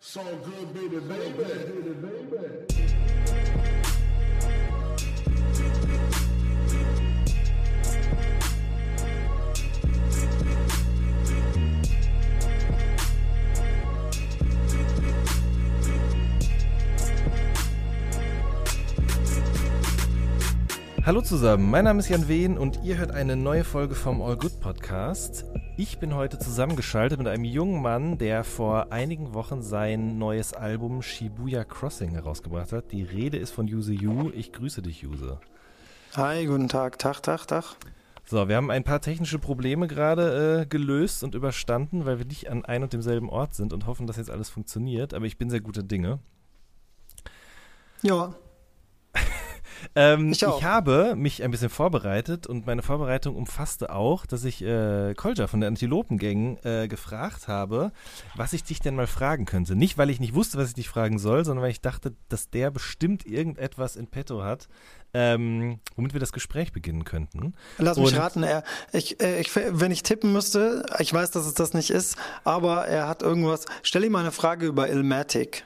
So good, baby, baby. Hallo zusammen, mein Name ist Jan Wehn und ihr hört eine neue Folge vom All Good Podcast. Ich bin heute zusammengeschaltet mit einem jungen Mann, der vor einigen Wochen sein neues Album Shibuya Crossing herausgebracht hat. Die Rede ist von Yuse Yu. Ich grüße dich, Yuse. Hi, guten Tag, Tag, Tag, Tag. So, wir haben ein paar technische Probleme gerade äh, gelöst und überstanden, weil wir nicht an ein und demselben Ort sind und hoffen, dass jetzt alles funktioniert. Aber ich bin sehr guter Dinge. Ja, ähm, ich, ich, habe mich ein bisschen vorbereitet und meine Vorbereitung umfasste auch, dass ich äh, Kolja von der Antilopengang äh, gefragt habe, was ich dich denn mal fragen könnte. Nicht, weil ich nicht wusste, was ich dich fragen soll, sondern weil ich dachte, dass der bestimmt irgendetwas in petto hat, ähm, womit wir das Gespräch beginnen könnten. Lass mich und raten, er, ich, äh, ich, wenn ich tippen müsste, ich weiß, dass es das nicht ist, aber er hat irgendwas. Stell ihm mal eine Frage über Ilmatic.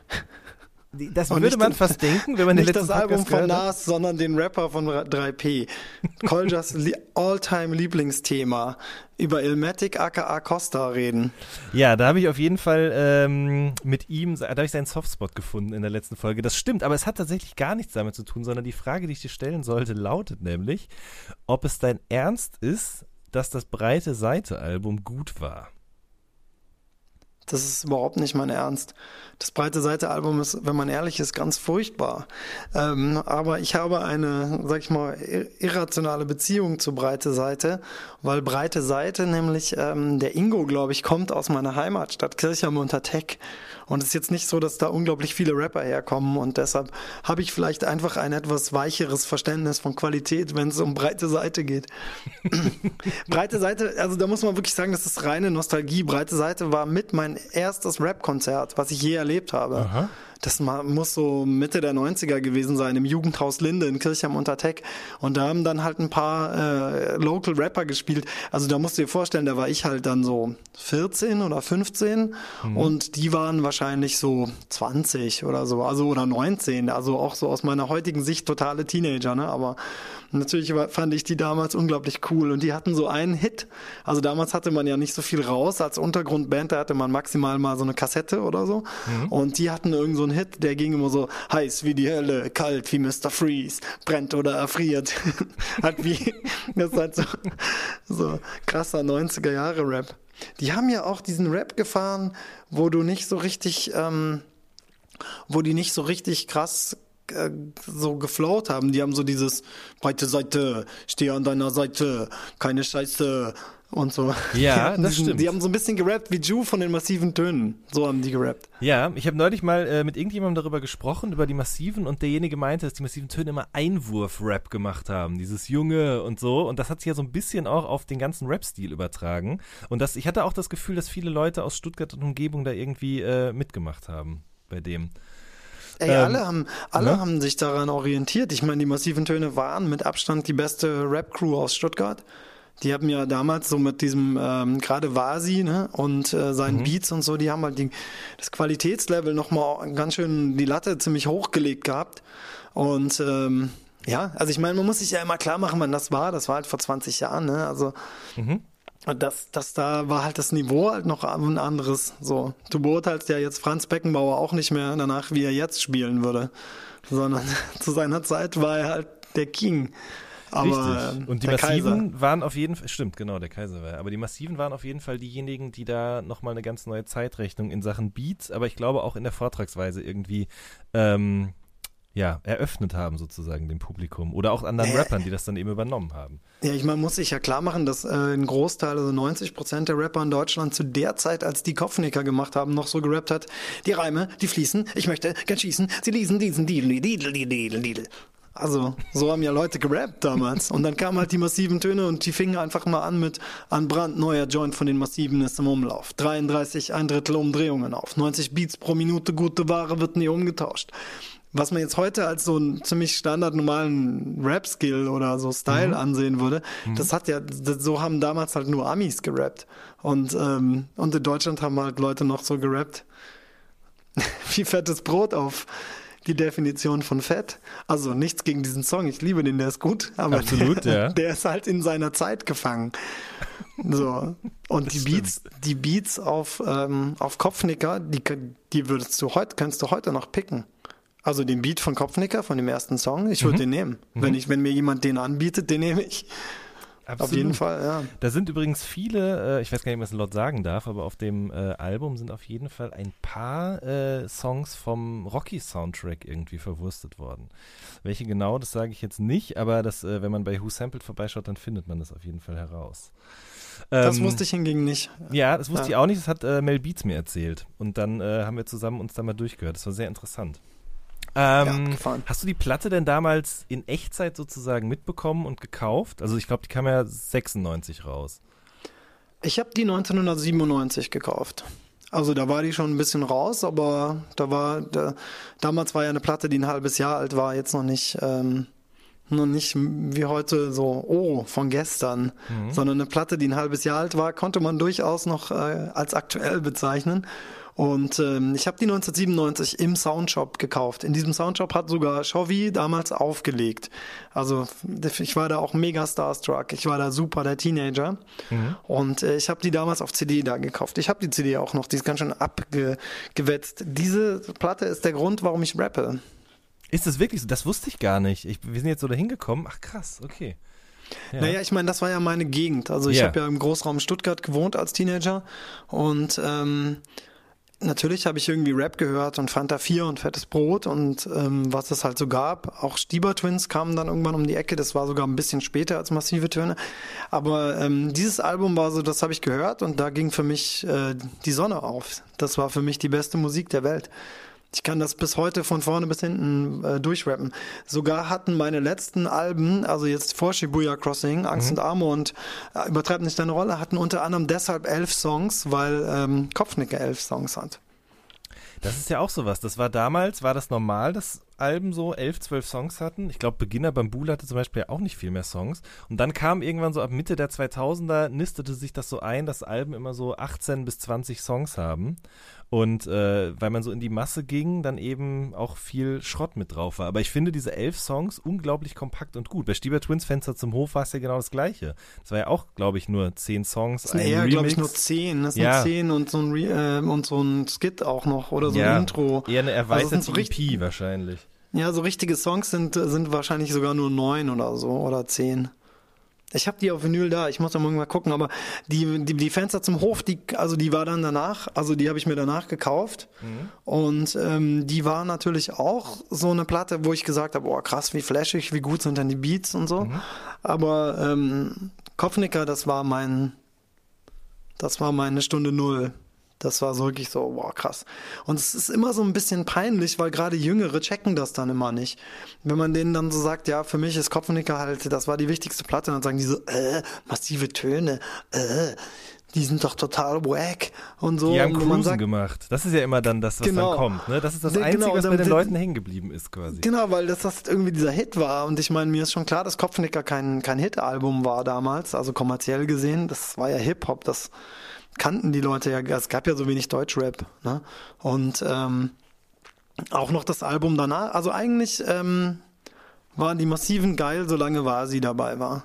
Das und würde man fast denken, wenn man den nicht das Album von Nas, sondern den Rapper von 3P. Koljas Alltime Lieblingsthema über Ilmatic aka Costa reden. Ja, da habe ich auf jeden Fall ähm, mit ihm, da habe ich seinen Softspot gefunden in der letzten Folge. Das stimmt, aber es hat tatsächlich gar nichts damit zu tun, sondern die Frage, die ich dir stellen sollte, lautet nämlich, ob es dein Ernst ist, dass das breite Seite-Album gut war. Das ist überhaupt nicht mein Ernst. Das breite Seite-Album ist, wenn man ehrlich ist, ganz furchtbar. Ähm, aber ich habe eine, sag ich mal, irrationale Beziehung zu breite Seite, weil breite Seite nämlich, ähm, der Ingo, glaube ich, kommt aus meiner Heimatstadt Kirchheim unter Tech. Und es ist jetzt nicht so, dass da unglaublich viele Rapper herkommen und deshalb habe ich vielleicht einfach ein etwas weicheres Verständnis von Qualität, wenn es um breite Seite geht. breite Seite, also da muss man wirklich sagen, das ist reine Nostalgie. Breite Seite war mit mein erstes Rap-Konzert, was ich je erlebt habe. Aha das muss so Mitte der 90er gewesen sein, im Jugendhaus Linde in Kirchheim unter Tech. Und da haben dann halt ein paar äh, Local Rapper gespielt. Also da musst du dir vorstellen, da war ich halt dann so 14 oder 15 mhm. und die waren wahrscheinlich so 20 oder so, also oder 19. Also auch so aus meiner heutigen Sicht totale Teenager, ne? Aber natürlich fand ich die damals unglaublich cool und die hatten so einen Hit. Also damals hatte man ja nicht so viel raus als Untergrundband, da hatte man maximal mal so eine Kassette oder so. Mhm. Und die hatten irgend so einen Hit, der ging immer so heiß wie die Hölle, kalt wie Mr. Freeze, brennt oder erfriert. hat wie, das ist halt so, so krasser 90er Jahre Rap. Die haben ja auch diesen Rap gefahren, wo du nicht so richtig, ähm, wo die nicht so richtig krass äh, so geflowt haben. Die haben so dieses breite Seite, stehe an deiner Seite, keine Scheiße und so. Ja, das diesen, stimmt. Die haben so ein bisschen gerappt wie Ju von den massiven Tönen. So haben die gerappt. Ja, ich habe neulich mal äh, mit irgendjemandem darüber gesprochen, über die massiven und derjenige meinte, dass die massiven Töne immer Einwurf-Rap gemacht haben. Dieses Junge und so. Und das hat sich ja so ein bisschen auch auf den ganzen Rap-Stil übertragen. Und das, ich hatte auch das Gefühl, dass viele Leute aus Stuttgart und Umgebung da irgendwie äh, mitgemacht haben bei dem. Ey, ähm, alle, haben, alle ne? haben sich daran orientiert. Ich meine, die massiven Töne waren mit Abstand die beste Rap-Crew aus Stuttgart. Die haben ja damals so mit diesem, ähm, gerade Vasi ne, und äh, seinen mhm. Beats und so, die haben halt die, das Qualitätslevel nochmal ganz schön die Latte ziemlich hochgelegt gehabt. Und ähm, ja, also ich meine, man muss sich ja immer klar machen, wann das war. Das war halt vor 20 Jahren, ne? Also mhm das, das da war halt das Niveau halt noch ein anderes. So, du beurteilst ja jetzt Franz Beckenbauer auch nicht mehr danach, wie er jetzt spielen würde, sondern zu seiner Zeit war er halt der King. Aber Richtig. Und die Massiven Kaiser. waren auf jeden Fall, stimmt, genau, der Kaiser war. Aber die Massiven waren auf jeden Fall diejenigen, die da nochmal eine ganz neue Zeitrechnung in Sachen Beats, aber ich glaube auch in der Vortragsweise irgendwie ähm, ja, eröffnet haben, sozusagen dem Publikum. Oder auch anderen äh, Rappern, die das dann eben übernommen haben. Ja, ich meine, muss sich ja klar machen, dass äh, ein Großteil, also 90 Prozent der Rapper in Deutschland zu der Zeit, als die Kopfnicker gemacht haben, noch so gerappt hat, die Reime, die fließen, ich möchte gern schießen, sie lesen diesen Diedel, Diedel, Diedel, Diedel. Also, so haben ja Leute gerappt damals. Und dann kamen halt die massiven Töne und die fingen einfach mal an mit ein brandneuer Joint von den massiven ist im Umlauf. 33, ein Drittel Umdrehungen auf. 90 Beats pro Minute, gute Ware wird nie umgetauscht was man jetzt heute als so einen ziemlich standardnormalen Rap-Skill oder so Style mhm. ansehen würde, mhm. das hat ja, das, so haben damals halt nur Amis gerappt. Und, ähm, und in Deutschland haben halt Leute noch so gerappt, wie fettes Brot auf die Definition von Fett. Also nichts gegen diesen Song, ich liebe den, der ist gut, aber Absolut, der, ja. der ist halt in seiner Zeit gefangen. So. Und das die Beats, stimmt. die Beats auf, ähm, auf Kopfnicker, die, die würdest du heute, kannst du heute noch picken. Also den Beat von Kopfnicker, von dem ersten Song, ich würde mhm. den nehmen. Mhm. Wenn, ich, wenn mir jemand den anbietet, den nehme ich. Absolut. Auf jeden Fall, ja. Da sind übrigens viele, äh, ich weiß gar nicht, was ein Lot sagen darf, aber auf dem äh, Album sind auf jeden Fall ein paar äh, Songs vom Rocky-Soundtrack irgendwie verwurstet worden. Welche genau, das sage ich jetzt nicht, aber das, äh, wenn man bei Who Sampled vorbeischaut, dann findet man das auf jeden Fall heraus. Das ähm, wusste ich hingegen nicht. Ja, das wusste ja. ich auch nicht, das hat äh, Mel Beats mir erzählt. Und dann äh, haben wir zusammen uns da mal durchgehört. Das war sehr interessant. Ähm, ja, hast du die Platte denn damals in Echtzeit sozusagen mitbekommen und gekauft? Also ich glaube, die kam ja 96 raus. Ich habe die 1997 gekauft. Also da war die schon ein bisschen raus, aber da war da, damals war ja eine Platte, die ein halbes Jahr alt war, jetzt noch nicht ähm, noch nicht wie heute so oh von gestern, mhm. sondern eine Platte, die ein halbes Jahr alt war, konnte man durchaus noch äh, als aktuell bezeichnen. Und ähm, ich habe die 1997 im Soundshop gekauft. In diesem Soundshop hat sogar Chovy damals aufgelegt. Also ich war da auch mega starstruck. Ich war da super der Teenager. Mhm. Und äh, ich habe die damals auf CD da gekauft. Ich habe die CD auch noch. Die ist ganz schön abgewetzt. Diese Platte ist der Grund, warum ich rappe. Ist das wirklich so? Das wusste ich gar nicht. Ich, wir sind jetzt so dahin gekommen. Ach krass, okay. Ja. Naja, ich meine, das war ja meine Gegend. Also ich yeah. habe ja im Großraum Stuttgart gewohnt als Teenager und ähm, Natürlich habe ich irgendwie Rap gehört und Fanta 4 und Fettes Brot und ähm, was es halt so gab. Auch Stieber Twins kamen dann irgendwann um die Ecke. Das war sogar ein bisschen später als Massive Töne. Aber ähm, dieses Album war so, das habe ich gehört und da ging für mich äh, die Sonne auf. Das war für mich die beste Musik der Welt. Ich kann das bis heute von vorne bis hinten äh, durchrappen. Sogar hatten meine letzten Alben, also jetzt vor Shibuya Crossing, Angst mhm. und Arme und äh, übertreibt nicht deine Rolle, hatten unter anderem deshalb elf Songs, weil ähm, Kopfnicker elf Songs hat. Das ist ja auch sowas. Das war damals, war das normal, dass Alben so elf, zwölf Songs hatten. Ich glaube, Beginner Bambule hatte zum Beispiel auch nicht viel mehr Songs. Und dann kam irgendwann so ab Mitte der 2000er, nistete sich das so ein, dass Alben immer so 18 bis 20 Songs haben. Und äh, weil man so in die Masse ging, dann eben auch viel Schrott mit drauf war. Aber ich finde diese elf Songs unglaublich kompakt und gut. Bei Stieber Twins Fenster zum Hof war es ja genau das Gleiche. Das war ja auch, glaube ich, nur zehn Songs. Das sind eher, glaube ich, nur zehn. Das sind ja. zehn und so, ein Re äh, und so ein Skit auch noch oder so ja, ein Intro. Eher eine also erweiterte also so EP wahrscheinlich. Ja, so richtige Songs sind, sind wahrscheinlich sogar nur neun oder so oder zehn. Ich habe die auf Vinyl da, ich muss da mal gucken, aber die, die, die Fenster zum Hof, die, also die war dann danach, also die habe ich mir danach gekauft. Mhm. Und ähm, die war natürlich auch so eine Platte, wo ich gesagt habe, boah, krass, wie flashig, wie gut sind denn die Beats und so. Mhm. Aber ähm, Kopfnicker, das war mein, das war meine Stunde Null. Das war so wirklich so, wow, krass. Und es ist immer so ein bisschen peinlich, weil gerade Jüngere checken das dann immer nicht. Wenn man denen dann so sagt, ja, für mich ist Kopfnicker halt, das war die wichtigste Platte, dann sagen die so, äh, massive Töne, äh, die sind doch total wack und so. Die haben Cruisen sagt, gemacht. Das ist ja immer dann das, was genau, dann kommt. Ne? Das ist das genau, Einzige, genau, was bei den Leuten hängen geblieben ist quasi. Genau, weil das, das irgendwie dieser Hit war. Und ich meine, mir ist schon klar, dass Kopfnicker kein, kein Hit-Album war damals, also kommerziell gesehen. Das war ja Hip-Hop, das kannten die Leute ja, es gab ja so wenig Deutschrap. Ne? Und ähm, auch noch das Album danach, also eigentlich ähm, waren die Massiven geil, solange war sie dabei war.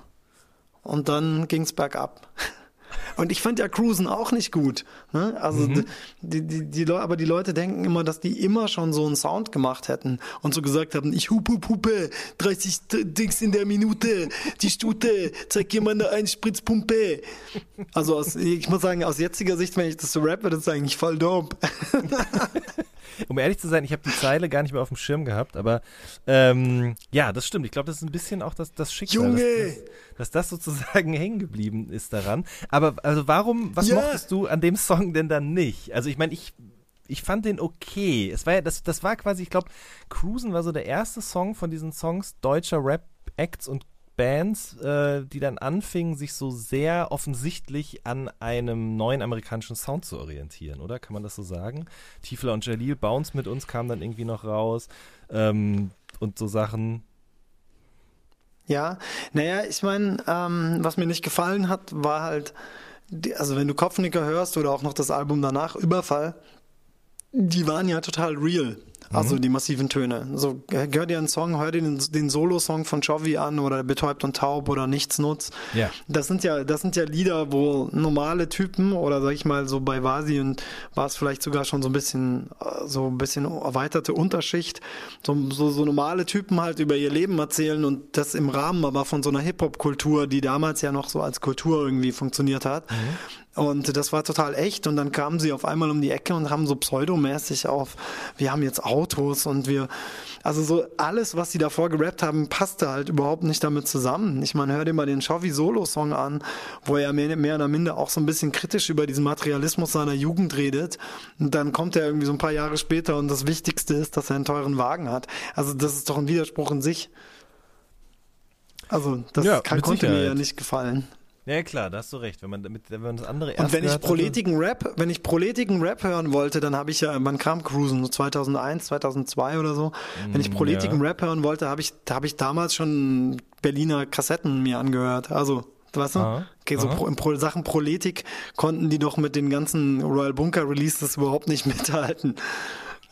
Und dann ging's bergab. Und ich fand ja Cruisen auch nicht gut. Ne? Also mhm. die, die, die, aber die Leute denken immer, dass die immer schon so einen Sound gemacht hätten und so gesagt haben, ich hup hup hupe, 30 Dings in der Minute, die Stute, zeig dir mal eine Einspritzpumpe. Also aus, ich muss sagen, aus jetziger Sicht, wenn ich das so rappe, das ist eigentlich voll dope. um ehrlich zu sein, ich habe die Zeile gar nicht mehr auf dem Schirm gehabt, aber ähm, ja, das stimmt. Ich glaube, das ist ein bisschen auch das, das Schicksal. Junge! Dass, dass das sozusagen hängen geblieben ist daran. Aber also warum, was ja. mochtest du an dem Song denn dann nicht? Also ich meine, ich ich fand den okay. Es war ja, das, das war quasi, ich glaube, Cruisen war so der erste Song von diesen Songs deutscher Rap-Acts und Bands, äh, die dann anfingen, sich so sehr offensichtlich an einem neuen amerikanischen Sound zu orientieren, oder? Kann man das so sagen? Tiefler und Jalil, Bounce mit uns kam dann irgendwie noch raus ähm, und so Sachen. Ja, naja, ich meine, ähm, was mir nicht gefallen hat, war halt, also wenn du Kopfnicker hörst oder auch noch das Album danach, Überfall, die waren ja total real. Also mhm. die massiven Töne. So, hör dir einen Song, hör dir den, den Solo-Song von Chovy an oder Betäubt und Taub oder Nichts nutzt. Ja. Das sind ja, das sind ja Lieder, wo normale Typen oder sag ich mal so bei Vasi und war es vielleicht sogar schon so ein bisschen, äh, so ein bisschen erweiterte Unterschicht, so, so, so normale Typen halt über ihr Leben erzählen und das im Rahmen aber von so einer Hip-Hop-Kultur, die damals ja noch so als Kultur irgendwie funktioniert hat. Mhm. Und das war total echt. Und dann kamen sie auf einmal um die Ecke und haben so pseudomäßig auf, wir haben jetzt Autos und wir, also so alles, was sie davor gerappt haben, passte halt überhaupt nicht damit zusammen. Ich meine, hör dir mal den Chauvi Solo-Song an, wo er mehr, mehr oder minder auch so ein bisschen kritisch über diesen Materialismus seiner Jugend redet. Und dann kommt er irgendwie so ein paar Jahre später und das Wichtigste ist, dass er einen teuren Wagen hat. Also das ist doch ein Widerspruch in sich. Also das ja, kann, konnte Sicherheit. mir ja nicht gefallen. Ja, klar, da hast du recht. Wenn man, damit, wenn man das andere erst Und wenn ich proletigen Rap, wenn ich proletigen Rap hören wollte, dann habe ich ja, man kam Cruisen, so 2001, 2002 oder so. Wenn ich mm, proletigen ja. Rap hören wollte, habe ich, habe ich damals schon Berliner Kassetten mir angehört. Also, weißt du? Aha, okay, so pro, in Pro, Sachen Proletik konnten die doch mit den ganzen Royal Bunker Releases überhaupt nicht mithalten.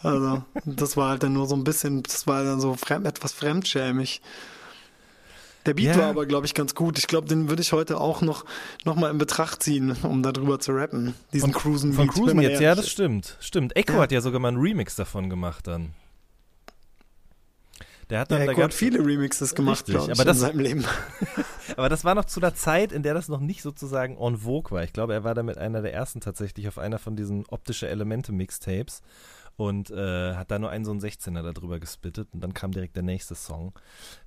Also, das war halt dann nur so ein bisschen, das war dann so fremd, etwas fremdschämig. Der Beat ja. war aber, glaube ich, ganz gut. Ich glaube, den würde ich heute auch noch, noch mal in Betracht ziehen, um darüber zu rappen. Diesen von, Cruisen Beat. Von Cruisen jetzt, ja, das stimmt. Stimmt. Echo ja. hat ja sogar mal einen Remix davon gemacht dann. Der hat dann ja, da hat viele Remixes gemacht, glaube ich, aber das, in seinem Leben. aber das war noch zu der Zeit, in der das noch nicht sozusagen en vogue war. Ich glaube, er war damit einer der ersten tatsächlich auf einer von diesen optische Elemente Mixtapes und äh, hat da nur einen so einen 16er darüber gespittet und dann kam direkt der nächste Song.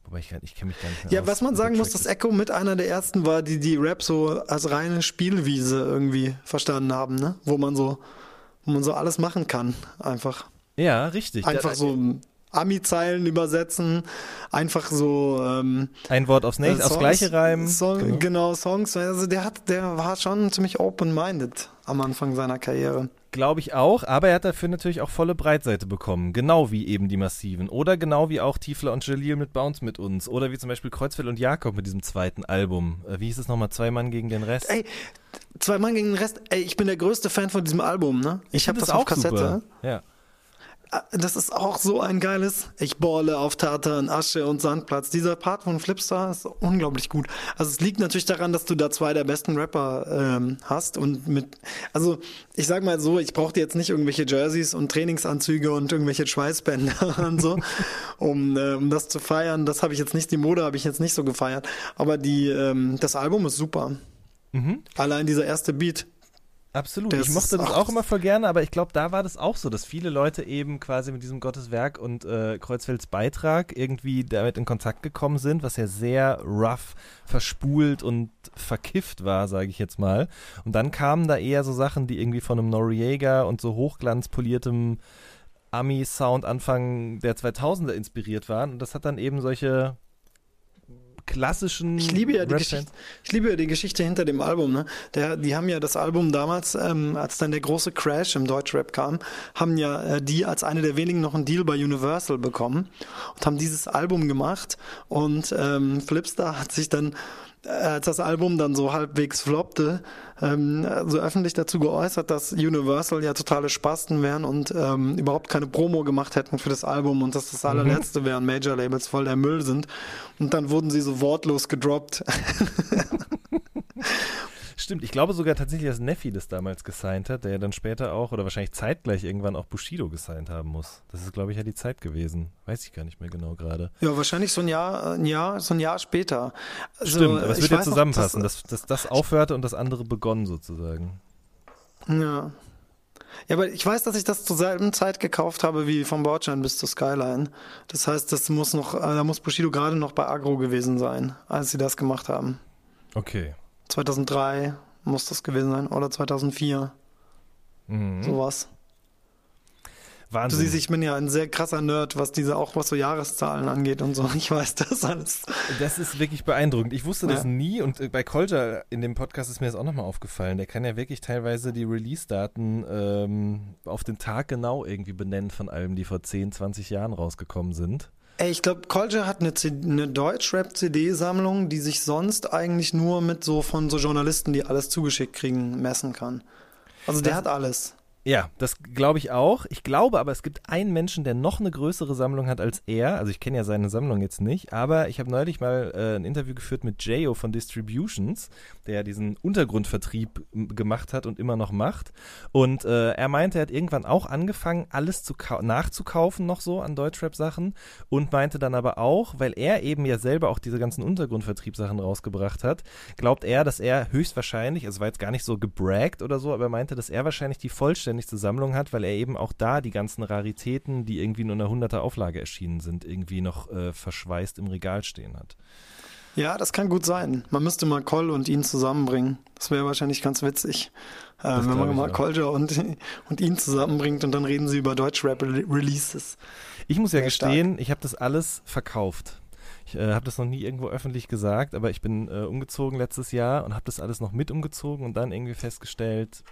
Wobei ich, ich kenne mich gar nicht mehr Ja, aus, was man sagen muss, dass Echo mit einer der ersten war, die die Rap so als reine Spielwiese irgendwie verstanden haben, ne? Wo man so, wo man so alles machen kann, einfach. Ja, richtig. Einfach so Ami-Zeilen übersetzen, einfach so ähm, ein Wort aufs nächste, äh, aufs gleiche reimen. Song, genau. genau. Songs. Also der hat, der war schon ziemlich open-minded am Anfang seiner Karriere. Glaube ich auch, aber er hat dafür natürlich auch volle Breitseite bekommen, genau wie eben die Massiven oder genau wie auch Tiefler und Jalil mit Bounce mit uns oder wie zum Beispiel Kreuzfeld und Jakob mit diesem zweiten Album. Äh, wie hieß es nochmal? Zwei Mann gegen den Rest? Ey, Zwei Mann gegen den Rest. Ey, ich bin der größte Fan von diesem Album, ne? Ich, ich habe das, das auf Kassette. Super. Ja. Ah, das ist auch so ein geiles Ich bohle auf Tartan, Asche und Sandplatz. Dieser Part von Flipstar ist unglaublich gut. Also es liegt natürlich daran, dass du da zwei der besten Rapper ähm, hast und mit, also ich sag mal so, ich brauchte jetzt nicht irgendwelche Jerseys und Trainingsanzüge und irgendwelche Schweißbänder und so, um, äh, um das zu feiern. Das habe ich jetzt nicht, die Mode habe ich jetzt nicht so gefeiert. Aber die, ähm, das Album ist super. Mhm. Allein dieser erste Beat. Absolut. Das ich mochte das auch immer voll gerne, aber ich glaube, da war das auch so, dass viele Leute eben quasi mit diesem Gotteswerk und äh, Kreuzfelds Beitrag irgendwie damit in Kontakt gekommen sind, was ja sehr rough, verspult und verkifft war, sage ich jetzt mal. Und dann kamen da eher so Sachen, die irgendwie von einem Noriega und so hochglanzpoliertem Ami-Sound Anfang der 2000er inspiriert waren. Und das hat dann eben solche klassischen. Ich liebe ja die, Geschichte, ich liebe ja die Geschichte hinter dem Album. Ne? Der, die haben ja das Album damals, ähm, als dann der große Crash im Deutschrap kam, haben ja äh, die als eine der wenigen noch einen Deal bei Universal bekommen und haben dieses Album gemacht. Und ähm, Flipstar hat sich dann als das Album dann so halbwegs floppte, ähm, so öffentlich dazu geäußert, dass Universal ja totale Spasten wären und ähm, überhaupt keine Promo gemacht hätten für das Album und dass das mhm. allerletzte mhm. wären, Major-Labels voll der Müll sind. Und dann wurden sie so wortlos gedroppt. Stimmt, ich glaube sogar tatsächlich, dass Neffi das damals gesigned hat, der ja dann später auch oder wahrscheinlich zeitgleich irgendwann auch Bushido gesigned haben muss. Das ist, glaube ich, ja die Zeit gewesen. Weiß ich gar nicht mehr genau gerade. Ja, wahrscheinlich so ein Jahr, ein Jahr, so ein Jahr später. Also, Stimmt, aber es wird ja zusammenpassen, noch, dass, dass, dass das aufhörte und das andere begonnen sozusagen. Ja. Ja, aber ich weiß, dass ich das zur selben Zeit gekauft habe wie vom Bordstein bis zur Skyline. Das heißt, das muss noch, äh, da muss Bushido gerade noch bei Agro gewesen sein, als sie das gemacht haben. Okay. 2003 muss das gewesen sein oder 2004. Mhm. Sowas. Wahnsinn. Du siehst, ich bin ja ein sehr krasser Nerd, was diese, auch was so Jahreszahlen angeht und so. Ich weiß das alles. Das ist wirklich beeindruckend. Ich wusste ja. das nie und äh, bei Kolja in dem Podcast ist mir das auch nochmal aufgefallen. Der kann ja wirklich teilweise die Release-Daten ähm, auf den Tag genau irgendwie benennen von allem, die vor 10, 20 Jahren rausgekommen sind. Ey, ich glaube, Kolja hat eine, eine Deutschrap-CD-Sammlung, die sich sonst eigentlich nur mit so von so Journalisten, die alles zugeschickt kriegen, messen kann. Also der das, hat alles. Ja, das glaube ich auch. Ich glaube aber, es gibt einen Menschen, der noch eine größere Sammlung hat als er. Also ich kenne ja seine Sammlung jetzt nicht, aber ich habe neulich mal äh, ein Interview geführt mit Jayo von Distributions, der diesen Untergrundvertrieb gemacht hat und immer noch macht. Und äh, er meinte, er hat irgendwann auch angefangen, alles zu nachzukaufen noch so an Deutschrap-Sachen und meinte dann aber auch, weil er eben ja selber auch diese ganzen Untergrundvertriebssachen rausgebracht hat, glaubt er, dass er höchstwahrscheinlich, also war jetzt gar nicht so gebraggt oder so, aber er meinte, dass er wahrscheinlich die vollständige vollständigste Sammlung hat, weil er eben auch da die ganzen Raritäten, die irgendwie nur in einer 100er Auflage erschienen sind, irgendwie noch äh, verschweißt im Regal stehen hat. Ja, das kann gut sein. Man müsste mal Cole und ihn zusammenbringen. Das wäre wahrscheinlich ganz witzig. Äh, wenn man mal Kolja und, und ihn zusammenbringt und dann reden sie über Deutschrap-Releases. Ich muss ja gestehen, stark. ich habe das alles verkauft. Ich äh, habe das noch nie irgendwo öffentlich gesagt, aber ich bin äh, umgezogen letztes Jahr und habe das alles noch mit umgezogen und dann irgendwie festgestellt,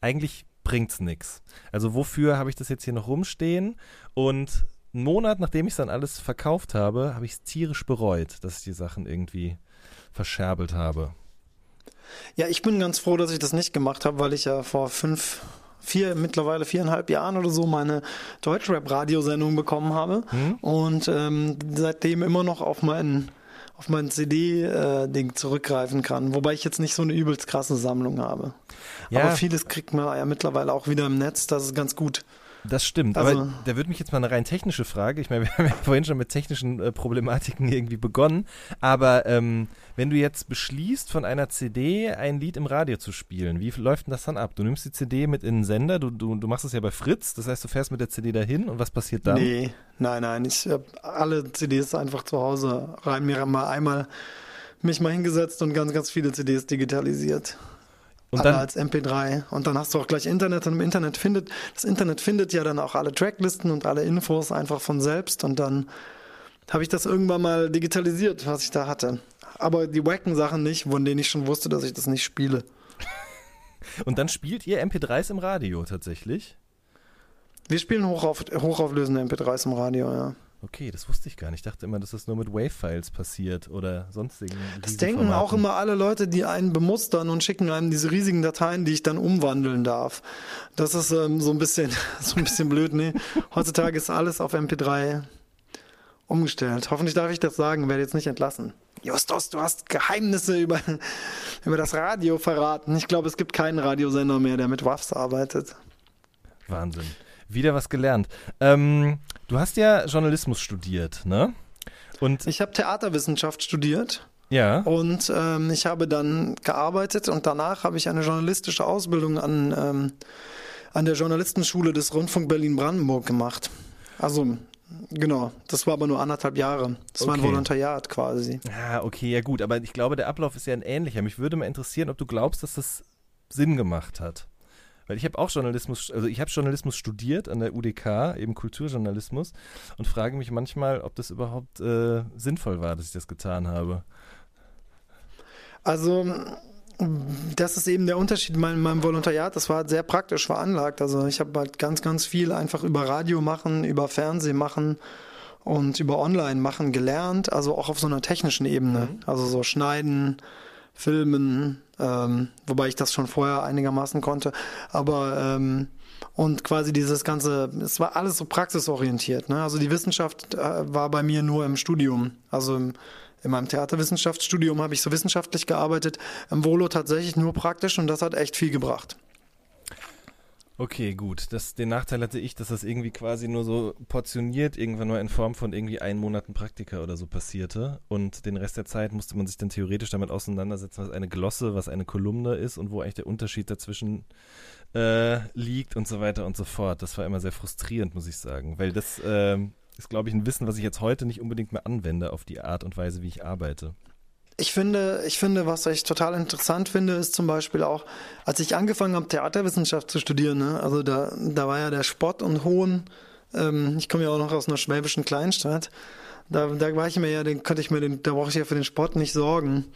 eigentlich bringt's nichts. Also wofür habe ich das jetzt hier noch rumstehen? Und einen Monat, nachdem ich es dann alles verkauft habe, habe ich es tierisch bereut, dass ich die Sachen irgendwie verscherbelt habe. Ja, ich bin ganz froh, dass ich das nicht gemacht habe, weil ich ja vor fünf, vier, mittlerweile viereinhalb Jahren oder so meine Deutschrap-Radiosendung bekommen habe mhm. und ähm, seitdem immer noch auf meinen auf mein CD-Ding äh, zurückgreifen kann. Wobei ich jetzt nicht so eine übelst krasse Sammlung habe. Ja. Aber vieles kriegt man ja mittlerweile auch wieder im Netz, das ist ganz gut. Das stimmt, also, aber da würde mich jetzt mal eine rein technische Frage, ich meine, wir haben ja vorhin schon mit technischen äh, Problematiken irgendwie begonnen, aber ähm, wenn du jetzt beschließt, von einer CD ein Lied im Radio zu spielen, wie läuft denn das dann ab? Du nimmst die CD mit in den Sender, du, du, du machst es ja bei Fritz, das heißt, du fährst mit der CD dahin und was passiert dann? Nee, nein, nein, ich habe alle CDs einfach zu Hause rein, mir mal einmal mich mal hingesetzt und ganz, ganz viele CDs digitalisiert. Und dann als MP3 und dann hast du auch gleich Internet und im Internet findet das Internet findet ja dann auch alle Tracklisten und alle Infos einfach von selbst und dann habe ich das irgendwann mal digitalisiert, was ich da hatte. Aber die wacken Sachen nicht, von denen ich schon wusste, dass ich das nicht spiele. und dann spielt ihr MP3s im Radio tatsächlich? Wir spielen hochauf, hochauflösende MP3s im Radio, ja. Okay, das wusste ich gar nicht. Ich dachte immer, dass das nur mit Wave-Files passiert oder sonstigen. Das denken auch immer alle Leute, die einen bemustern und schicken einem diese riesigen Dateien, die ich dann umwandeln darf. Das ist ähm, so ein bisschen, so ein bisschen blöd. Nee, heutzutage ist alles auf MP3 umgestellt. Hoffentlich darf ich das sagen, werde jetzt nicht entlassen. Justus, du hast Geheimnisse über, über das Radio verraten. Ich glaube, es gibt keinen Radiosender mehr, der mit WAFs arbeitet. Wahnsinn. Wieder was gelernt. Ähm, du hast ja Journalismus studiert, ne? Und ich habe Theaterwissenschaft studiert. Ja. Und ähm, ich habe dann gearbeitet und danach habe ich eine journalistische Ausbildung an, ähm, an der Journalistenschule des Rundfunk Berlin-Brandenburg gemacht. Also Genau, das war aber nur anderthalb Jahre. Das okay. war ein Volontariat quasi. Ja, okay, ja gut, aber ich glaube, der Ablauf ist ja ein ähnlicher. Mich würde mal interessieren, ob du glaubst, dass das Sinn gemacht hat. Weil ich habe auch Journalismus, also ich habe Journalismus studiert an der UDK, eben Kulturjournalismus, und frage mich manchmal, ob das überhaupt äh, sinnvoll war, dass ich das getan habe. Also das ist eben der Unterschied in meinem, meinem Volontariat. Das war sehr praktisch veranlagt. Also ich habe halt ganz, ganz viel einfach über Radio machen, über Fernsehen machen und über Online machen gelernt. Also auch auf so einer technischen Ebene. Mhm. Also so schneiden, filmen, ähm, wobei ich das schon vorher einigermaßen konnte. Aber ähm, und quasi dieses ganze, es war alles so praxisorientiert. Ne? Also die Wissenschaft äh, war bei mir nur im Studium. Also im, in meinem Theaterwissenschaftsstudium habe ich so wissenschaftlich gearbeitet, im Volo tatsächlich nur praktisch und das hat echt viel gebracht. Okay, gut. Das, den Nachteil hatte ich, dass das irgendwie quasi nur so portioniert irgendwann mal in Form von irgendwie einen Monaten Praktika oder so passierte. Und den Rest der Zeit musste man sich dann theoretisch damit auseinandersetzen, was eine Glosse, was eine Kolumne ist und wo eigentlich der Unterschied dazwischen äh, liegt und so weiter und so fort. Das war immer sehr frustrierend, muss ich sagen. Weil das äh, ist, glaube ich, ein Wissen, was ich jetzt heute nicht unbedingt mehr anwende auf die Art und Weise, wie ich arbeite. Ich finde, ich finde, was ich total interessant finde, ist zum Beispiel auch, als ich angefangen habe, Theaterwissenschaft zu studieren, ne, also da, da war ja der Spott und Hohn, ähm, ich komme ja auch noch aus einer schwäbischen Kleinstadt, da, da war ich mir ja, den konnte ich mir den, da brauche ich ja für den Sport nicht sorgen.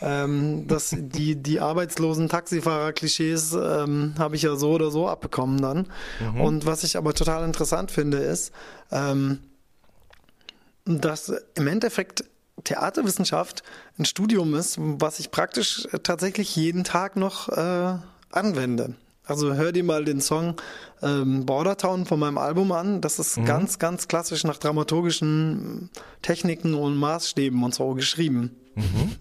ähm, dass die, die arbeitslosen Taxifahrer-Klischees ähm, habe ich ja so oder so abbekommen dann. Mhm. Und was ich aber total interessant finde, ist, ähm, dass im Endeffekt Theaterwissenschaft ein Studium ist, was ich praktisch tatsächlich jeden Tag noch äh, anwende. Also hör dir mal den Song ähm, Bordertown von meinem Album an. Das ist mhm. ganz, ganz klassisch nach dramaturgischen Techniken und Maßstäben und so geschrieben. Mhm.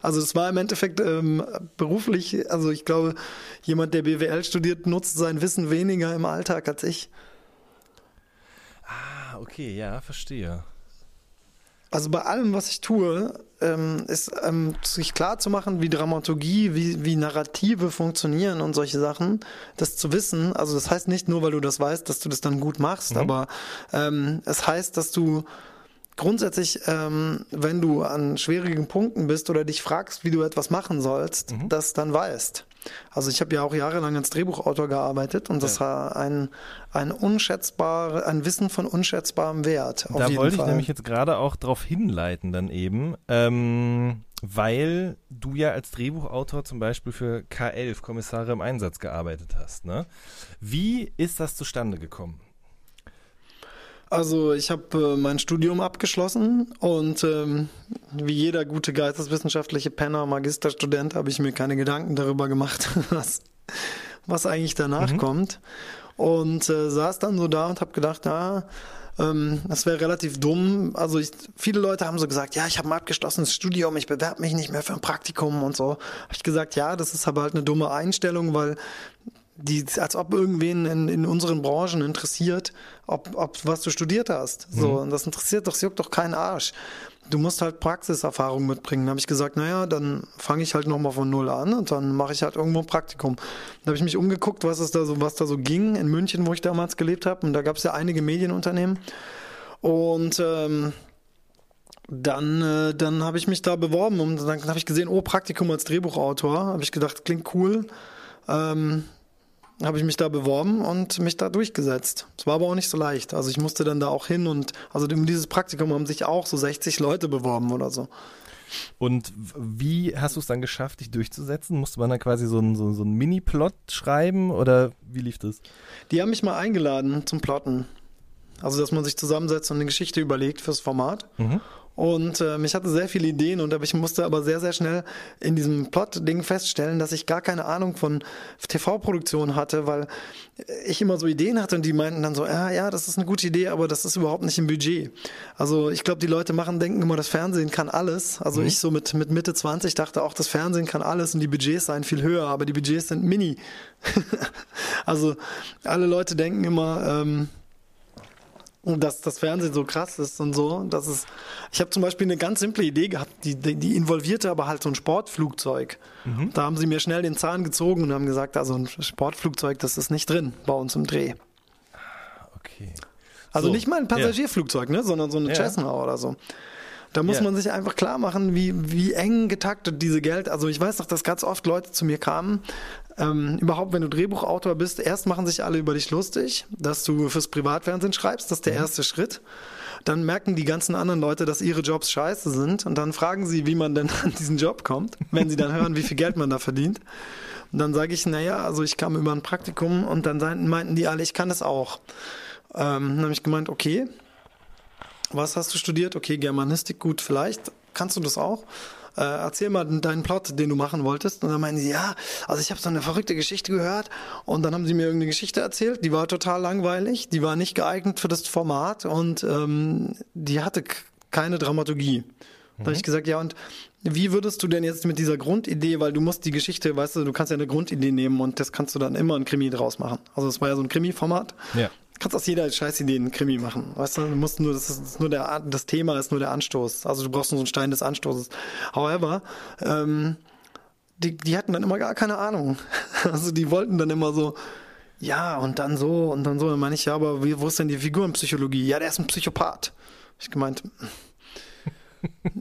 Also es war im Endeffekt ähm, beruflich, also ich glaube, jemand, der BWL studiert, nutzt sein Wissen weniger im Alltag als ich. Ah, okay, ja, verstehe. Also bei allem, was ich tue, ähm, ist ähm, sich klar zu machen, wie Dramaturgie, wie, wie Narrative funktionieren und solche Sachen, das zu wissen. Also das heißt nicht nur, weil du das weißt, dass du das dann gut machst, mhm. aber ähm, es heißt, dass du grundsätzlich, ähm, wenn du an schwierigen Punkten bist oder dich fragst, wie du etwas machen sollst, mhm. das dann weißt. Also ich habe ja auch jahrelang als Drehbuchautor gearbeitet und das ja. war ein, ein unschätzbar, ein Wissen von unschätzbarem Wert. da wollte Fall. ich nämlich jetzt gerade auch darauf hinleiten dann eben, ähm, weil du ja als Drehbuchautor zum Beispiel für K11 Kommissare im Einsatz gearbeitet hast. Ne? Wie ist das zustande gekommen? Also ich habe äh, mein Studium abgeschlossen und ähm, wie jeder gute geisteswissenschaftliche Penner, Magisterstudent, habe ich mir keine Gedanken darüber gemacht, was, was eigentlich danach mhm. kommt. Und äh, saß dann so da und habe gedacht, na, ähm, das wäre relativ dumm. Also ich, viele Leute haben so gesagt, ja, ich habe ein abgeschlossenes Studium, ich bewerbe mich nicht mehr für ein Praktikum und so. Habe ich gesagt, ja, das ist aber halt eine dumme Einstellung, weil die, als ob irgendwen in, in unseren Branchen interessiert, ob, ob was du studiert hast. So, mhm. und das interessiert doch, das juckt doch keinen Arsch. Du musst halt Praxiserfahrung mitbringen. Da habe ich gesagt, naja, dann fange ich halt nochmal von null an und dann mache ich halt irgendwo ein Praktikum. Da habe ich mich umgeguckt, was es da so, was da so ging in München, wo ich damals gelebt habe. Und da gab es ja einige Medienunternehmen. Und ähm, dann, äh, dann habe ich mich da beworben und dann habe ich gesehen, oh, Praktikum als Drehbuchautor. Habe ich gedacht, klingt cool. Ähm, habe ich mich da beworben und mich da durchgesetzt. Es war aber auch nicht so leicht. Also ich musste dann da auch hin und also in dieses Praktikum haben sich auch so 60 Leute beworben oder so. Und wie hast du es dann geschafft, dich durchzusetzen? Musste man dann quasi so einen so, so Mini-Plot schreiben oder wie lief das? Die haben mich mal eingeladen zum Plotten. Also, dass man sich zusammensetzt und eine Geschichte überlegt fürs Format. Mhm. Und ähm, ich hatte sehr viele Ideen und ich musste aber sehr, sehr schnell in diesem Plot-Ding feststellen, dass ich gar keine Ahnung von TV-Produktion hatte, weil ich immer so Ideen hatte und die meinten dann so, ja, ja, das ist eine gute Idee, aber das ist überhaupt nicht im Budget. Also ich glaube, die Leute machen, denken immer, das Fernsehen kann alles. Also mhm. ich so mit, mit Mitte 20 dachte auch, das Fernsehen kann alles und die Budgets seien viel höher, aber die Budgets sind mini. also alle Leute denken immer, ähm, dass das Fernsehen so krass ist und so. Das ist, ich habe zum Beispiel eine ganz simple Idee gehabt, die, die, involvierte aber halt so ein Sportflugzeug. Mhm. Da haben sie mir schnell den Zahn gezogen und haben gesagt, also ein Sportflugzeug, das ist nicht drin bei uns im Dreh. Okay. Also so. nicht mal ein Passagierflugzeug, ja. ne, sondern so eine ja. Cessna oder so. Da muss yeah. man sich einfach klar machen, wie, wie eng getaktet diese Geld. Also ich weiß doch, dass ganz oft Leute zu mir kamen. Ähm, überhaupt, wenn du Drehbuchautor bist, erst machen sich alle über dich lustig, dass du fürs Privatfernsehen schreibst. Das ist der mhm. erste Schritt. Dann merken die ganzen anderen Leute, dass ihre Jobs scheiße sind. Und dann fragen sie, wie man denn an diesen Job kommt, wenn sie dann hören, wie viel Geld man da verdient. Und dann sage ich, naja, also ich kam über ein Praktikum und dann meinten die alle, ich kann das auch. Ähm, dann habe ich gemeint, okay, was hast du studiert? Okay, Germanistik, gut, vielleicht. Kannst du das auch? Äh, erzähl mal deinen Plot, den du machen wolltest. Und dann meinen sie, ja, also ich habe so eine verrückte Geschichte gehört. Und dann haben sie mir irgendeine Geschichte erzählt, die war total langweilig, die war nicht geeignet für das Format und ähm, die hatte keine Dramaturgie. Da habe ich gesagt, ja, und wie würdest du denn jetzt mit dieser Grundidee, weil du musst die Geschichte, weißt du, du kannst ja eine Grundidee nehmen und das kannst du dann immer ein Krimi draus machen. Also es war ja so ein Krimi-Format. Ja. Du kannst aus jeder Scheißidee einen Krimi machen. Weißt du, du musst nur, das ist nur der, das Thema ist nur der Anstoß. Also du brauchst nur so einen Stein des Anstoßes. However, ähm, die, die hatten dann immer gar keine Ahnung. Also die wollten dann immer so, ja, und dann so und dann so. Dann meine ich, ja, aber wie, wo ist denn die Figurenpsychologie? Ja, der ist ein Psychopath. Ich gemeint,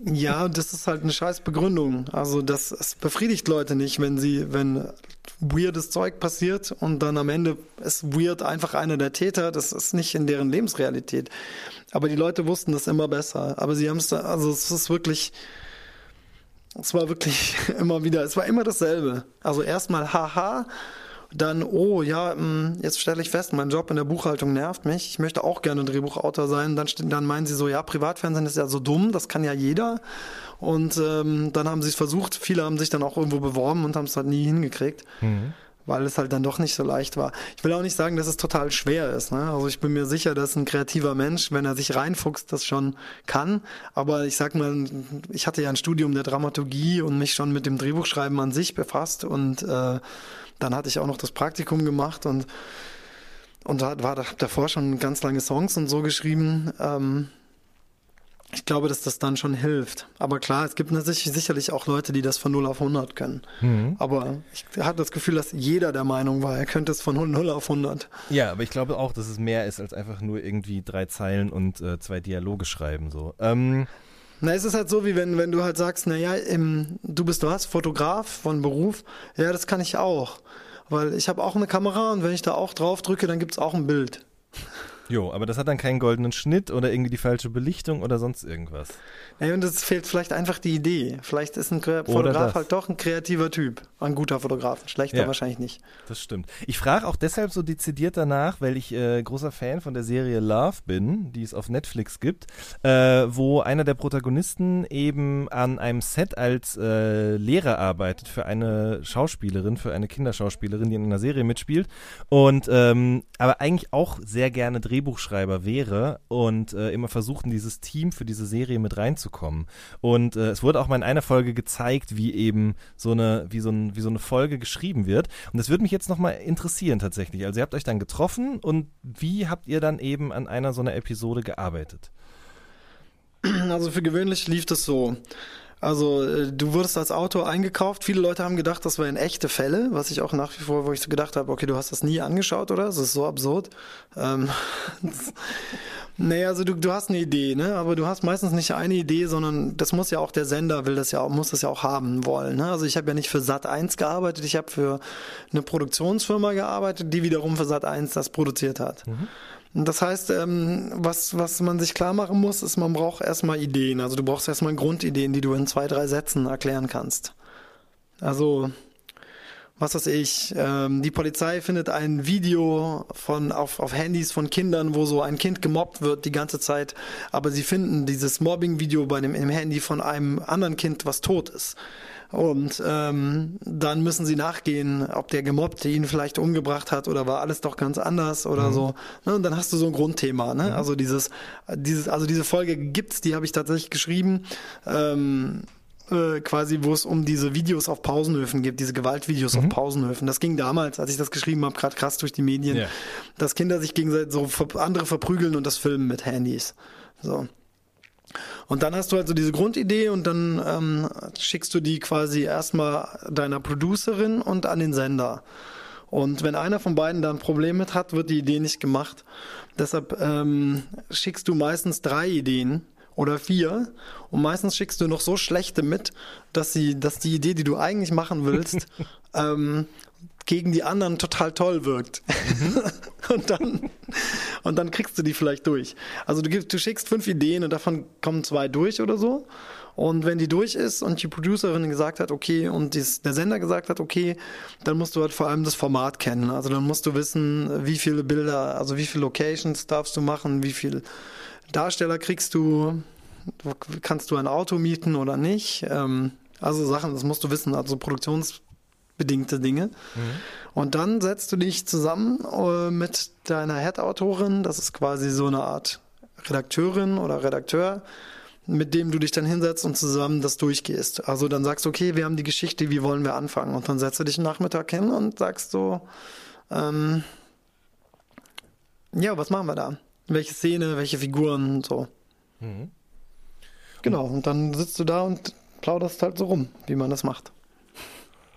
ja, das ist halt eine scheiß Begründung. Also das, das befriedigt Leute nicht, wenn sie, wenn weirdes Zeug passiert und dann am Ende ist weird einfach einer der Täter. Das ist nicht in deren Lebensrealität. Aber die Leute wussten das immer besser. Aber sie haben es, also es ist wirklich, es war wirklich immer wieder, es war immer dasselbe. Also erstmal haha dann, oh ja, mm, jetzt stelle ich fest, mein Job in der Buchhaltung nervt mich. Ich möchte auch gerne Drehbuchautor sein. Dann, dann meinen sie so, ja, Privatfernsehen ist ja so dumm, das kann ja jeder. Und ähm, dann haben sie es versucht. Viele haben sich dann auch irgendwo beworben und haben es halt nie hingekriegt. Mhm weil es halt dann doch nicht so leicht war. Ich will auch nicht sagen, dass es total schwer ist. Ne? Also ich bin mir sicher, dass ein kreativer Mensch, wenn er sich reinfuchst, das schon kann. Aber ich sag mal, ich hatte ja ein Studium der Dramaturgie und mich schon mit dem Drehbuchschreiben an sich befasst und äh, dann hatte ich auch noch das Praktikum gemacht und, und da war davor schon ganz lange Songs und so geschrieben. Ähm, ich glaube, dass das dann schon hilft. Aber klar, es gibt sicherlich auch Leute, die das von 0 auf 100 können. Mhm. Aber ich hatte das Gefühl, dass jeder der Meinung war, er könnte es von 0 auf 100. Ja, aber ich glaube auch, dass es mehr ist als einfach nur irgendwie drei Zeilen und äh, zwei Dialoge schreiben. So. Ähm, na, es ist halt so, wie wenn, wenn du halt sagst, naja, du bist was, Fotograf von Beruf. Ja, das kann ich auch. Weil ich habe auch eine Kamera und wenn ich da auch drauf drücke, dann gibt es auch ein Bild. Jo, aber das hat dann keinen goldenen Schnitt oder irgendwie die falsche Belichtung oder sonst irgendwas. Ja, und es fehlt vielleicht einfach die Idee. Vielleicht ist ein Fotograf halt doch ein kreativer Typ. Ein guter Fotograf. Schlechter ja, wahrscheinlich nicht. Das stimmt. Ich frage auch deshalb so dezidiert danach, weil ich äh, großer Fan von der Serie Love bin, die es auf Netflix gibt, äh, wo einer der Protagonisten eben an einem Set als äh, Lehrer arbeitet für eine Schauspielerin, für eine Kinderschauspielerin, die in einer Serie mitspielt. Und ähm, aber eigentlich auch sehr gerne Drehbuch Drehbuchschreiber wäre und äh, immer versucht, in dieses Team für diese Serie mit reinzukommen. Und äh, es wurde auch mal in einer Folge gezeigt, wie eben so eine, wie so, ein, wie so eine Folge geschrieben wird. Und das würde mich jetzt nochmal interessieren tatsächlich. Also ihr habt euch dann getroffen und wie habt ihr dann eben an einer so einer Episode gearbeitet? Also für gewöhnlich lief das so. Also äh, du wurdest als Autor eingekauft. Viele Leute haben gedacht, das wären echte Fälle, was ich auch nach wie vor, wo ich gedacht habe, okay, du hast das nie angeschaut, oder? Das ist so absurd. Ähm, nee, also du, du hast eine Idee, ne? Aber du hast meistens nicht eine Idee, sondern das muss ja auch der Sender will das ja auch, muss das ja auch haben wollen. Ne? Also ich habe ja nicht für Sat 1 gearbeitet, ich habe für eine Produktionsfirma gearbeitet, die wiederum für Sat 1 das produziert hat. Mhm. Das heißt, ähm, was, was man sich klar machen muss, ist, man braucht erstmal Ideen. Also du brauchst erstmal Grundideen, die du in zwei, drei Sätzen erklären kannst. Also, was weiß ich, ähm, die Polizei findet ein Video von, auf, auf Handys von Kindern, wo so ein Kind gemobbt wird die ganze Zeit, aber sie finden dieses Mobbing-Video bei dem im Handy von einem anderen Kind, was tot ist. Und ähm, dann müssen sie nachgehen, ob der Gemobbte ihn vielleicht umgebracht hat oder war alles doch ganz anders oder mhm. so. Ne? Und dann hast du so ein Grundthema. Ne? Mhm. Also dieses, dieses, also diese Folge gibt's, die habe ich tatsächlich geschrieben. Ähm, äh, quasi, wo es um diese Videos auf Pausenhöfen gibt, diese Gewaltvideos mhm. auf Pausenhöfen. Das ging damals, als ich das geschrieben habe, gerade krass durch die Medien, ja. dass Kinder sich gegenseitig so andere verprügeln und das filmen mit Handys. So. Und dann hast du halt so diese Grundidee und dann ähm, schickst du die quasi erstmal deiner Producerin und an den Sender. Und wenn einer von beiden da ein Problem mit hat, wird die Idee nicht gemacht. Deshalb ähm, schickst du meistens drei Ideen oder vier und meistens schickst du noch so schlechte mit, dass sie, dass die Idee, die du eigentlich machen willst, ähm, gegen die anderen total toll wirkt. Mhm. und, dann, und dann kriegst du die vielleicht durch. Also du, gibst, du schickst fünf Ideen und davon kommen zwei durch oder so. Und wenn die durch ist und die Producerin gesagt hat, okay, und dies, der Sender gesagt hat, okay, dann musst du halt vor allem das Format kennen. Also dann musst du wissen, wie viele Bilder, also wie viele Locations darfst du machen, wie viele Darsteller kriegst du, kannst du ein Auto mieten oder nicht. Ähm, also Sachen, das musst du wissen, also Produktions bedingte Dinge. Mhm. Und dann setzt du dich zusammen äh, mit deiner Head-Autorin, das ist quasi so eine Art Redakteurin oder Redakteur, mit dem du dich dann hinsetzt und zusammen das durchgehst. Also dann sagst du, okay, wir haben die Geschichte, wie wollen wir anfangen? Und dann setzt du dich einen Nachmittag hin und sagst so, ähm, ja, was machen wir da? Welche Szene, welche Figuren, so. Mhm. Genau, und dann sitzt du da und plauderst halt so rum, wie man das macht.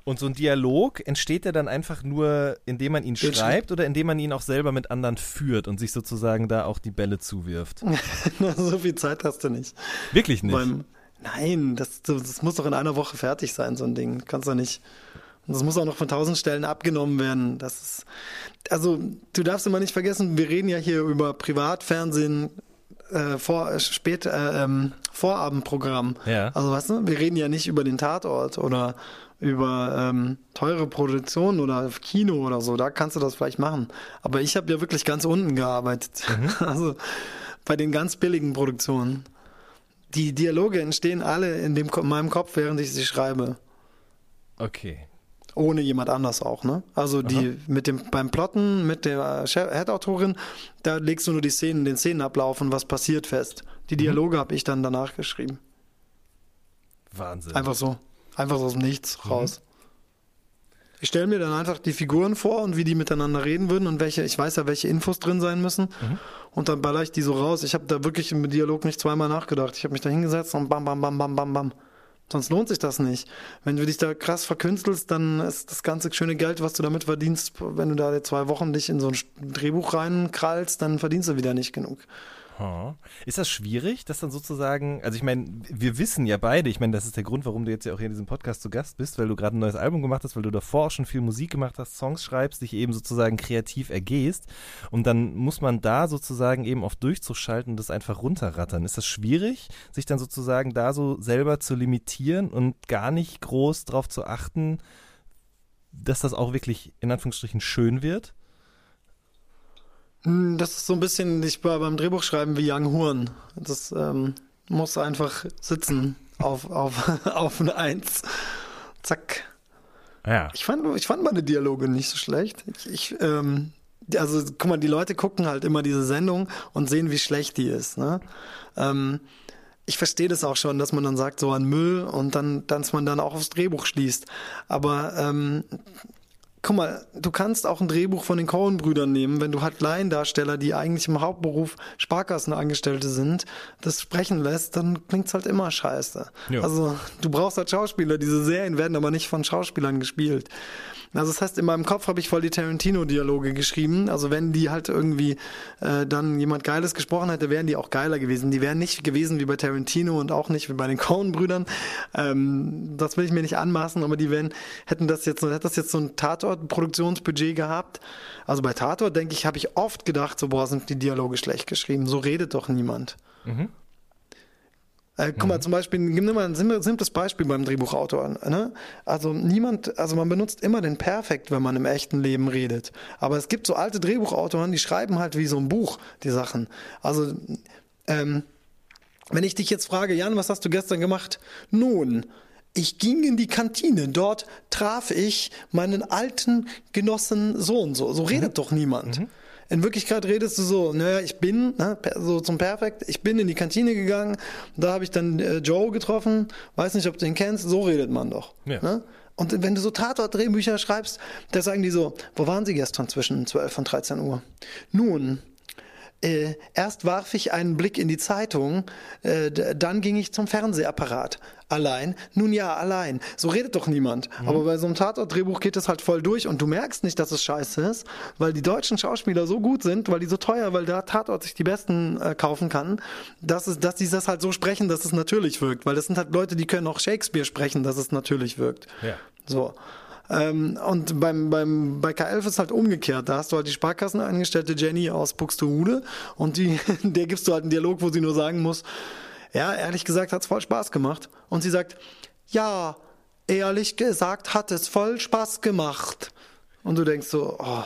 Und so ein Dialog entsteht ja dann einfach nur, indem man ihn schreibt oder indem man ihn auch selber mit anderen führt und sich sozusagen da auch die Bälle zuwirft? so viel Zeit hast du nicht. Wirklich nicht? Beim, nein, das, das muss doch in einer Woche fertig sein, so ein Ding. Kannst du nicht. Und das muss auch noch von tausend Stellen abgenommen werden. Das ist, also, du darfst immer nicht vergessen, wir reden ja hier über Privatfernsehen, äh, vor, spät, äh, ähm, Vorabendprogramm. Ja. Also, weißt du, wir reden ja nicht über den Tatort oder über ähm, teure Produktionen oder Kino oder so. Da kannst du das vielleicht machen. Aber ich habe ja wirklich ganz unten gearbeitet. Mhm. Also, bei den ganz billigen Produktionen. Die Dialoge entstehen alle in, dem, in meinem Kopf, während ich sie schreibe. Okay, ohne jemand anders auch, ne? Also die Aha. mit dem beim Plotten mit der Head-Autorin, da legst du nur die Szenen, den Szenenablauf und was passiert fest. Die mhm. Dialoge mhm. habe ich dann danach geschrieben. Wahnsinn. Einfach so, einfach aus dem Nichts mhm. raus. Ich stelle mir dann einfach die Figuren vor und wie die miteinander reden würden und welche, ich weiß ja, welche Infos drin sein müssen. Mhm. Und dann baller ich die so raus. Ich habe da wirklich im Dialog nicht zweimal nachgedacht. Ich habe mich da hingesetzt und bam, bam, bam, bam, bam, bam. Sonst lohnt sich das nicht. Wenn du dich da krass verkünstelst, dann ist das ganze schöne Geld, was du damit verdienst, wenn du da zwei Wochen dich in so ein Drehbuch reinkrallst, dann verdienst du wieder nicht genug. Ist das schwierig, dass dann sozusagen, also ich meine, wir wissen ja beide, ich meine, das ist der Grund, warum du jetzt ja auch hier in diesem Podcast zu Gast bist, weil du gerade ein neues Album gemacht hast, weil du davor schon viel Musik gemacht hast, Songs schreibst, dich eben sozusagen kreativ ergehst und dann muss man da sozusagen eben auf Durchzug schalten und das einfach runterrattern. Ist das schwierig, sich dann sozusagen da so selber zu limitieren und gar nicht groß darauf zu achten, dass das auch wirklich in Anführungsstrichen schön wird? Hm, das ist so ein bisschen, ich war beim Drehbuchschreiben wie Young Horn. Das ähm, muss einfach sitzen auf, auf, auf eine Eins. Zack. Ja. Ich fand, ich fand meine Dialoge nicht so schlecht. Ich, ich ähm, also guck mal, die Leute gucken halt immer diese Sendung und sehen, wie schlecht die ist. Ne? Ähm, ich verstehe das auch schon, dass man dann sagt, so an Müll und dann, dass man dann auch aufs Drehbuch schließt. Aber ähm, guck mal, du kannst auch ein Drehbuch von den Cohen-Brüdern nehmen, wenn du halt Laiendarsteller, die eigentlich im Hauptberuf Sparkassenangestellte sind, das sprechen lässt, dann klingt's halt immer scheiße. Ja. Also du brauchst halt Schauspieler, diese Serien werden aber nicht von Schauspielern gespielt. Also das heißt, in meinem Kopf habe ich voll die Tarantino-Dialoge geschrieben. Also wenn die halt irgendwie äh, dann jemand Geiles gesprochen hätte, wären die auch geiler gewesen. Die wären nicht gewesen wie bei Tarantino und auch nicht wie bei den Coen-Brüdern. Ähm, das will ich mir nicht anmaßen, aber die wären, hätten das jetzt, hätte das jetzt so ein Tatort-Produktionsbudget gehabt. Also bei Tatort, denke ich, habe ich oft gedacht, so, boah, sind die Dialoge schlecht geschrieben. So redet doch niemand. Mhm. Äh, guck mal, mhm. zum Beispiel, nimm mal ein simples Beispiel beim Drehbuchautor. Ne? Also niemand, also man benutzt immer den Perfekt, wenn man im echten Leben redet. Aber es gibt so alte Drehbuchautoren, die schreiben halt wie so ein Buch die Sachen. Also, ähm, wenn ich dich jetzt frage, Jan, was hast du gestern gemacht? Nun, ich ging in die Kantine, dort traf ich meinen alten Genossen so und so. So redet mhm. doch niemand. Mhm. In Wirklichkeit redest du so, naja, ich bin, ne, so zum Perfekt, ich bin in die Kantine gegangen, da habe ich dann äh, Joe getroffen, weiß nicht, ob du ihn kennst, so redet man doch. Ja. Ne? Und wenn du so Tatort-Drehbücher schreibst, da sagen die so, wo waren sie gestern zwischen 12 und 13 Uhr? Nun, äh, erst warf ich einen Blick in die Zeitung, äh, dann ging ich zum Fernsehapparat. Allein? Nun ja, allein. So redet doch niemand. Mhm. Aber bei so einem Tatort-Drehbuch geht das halt voll durch und du merkst nicht, dass es scheiße ist, weil die deutschen Schauspieler so gut sind, weil die so teuer, weil der Tatort sich die besten äh, kaufen kann, dass, es, dass die das halt so sprechen, dass es natürlich wirkt. Weil das sind halt Leute, die können auch Shakespeare sprechen, dass es natürlich wirkt. Ja. So. Ähm, und beim, beim, bei K11 ist halt umgekehrt. Da hast du halt die Sparkassenangestellte Jenny aus Buxtehude und die, der gibst du halt einen Dialog, wo sie nur sagen muss, ja, ehrlich gesagt hat's voll Spaß gemacht. Und sie sagt, ja, ehrlich gesagt hat es voll Spaß gemacht. Und du denkst so, oh,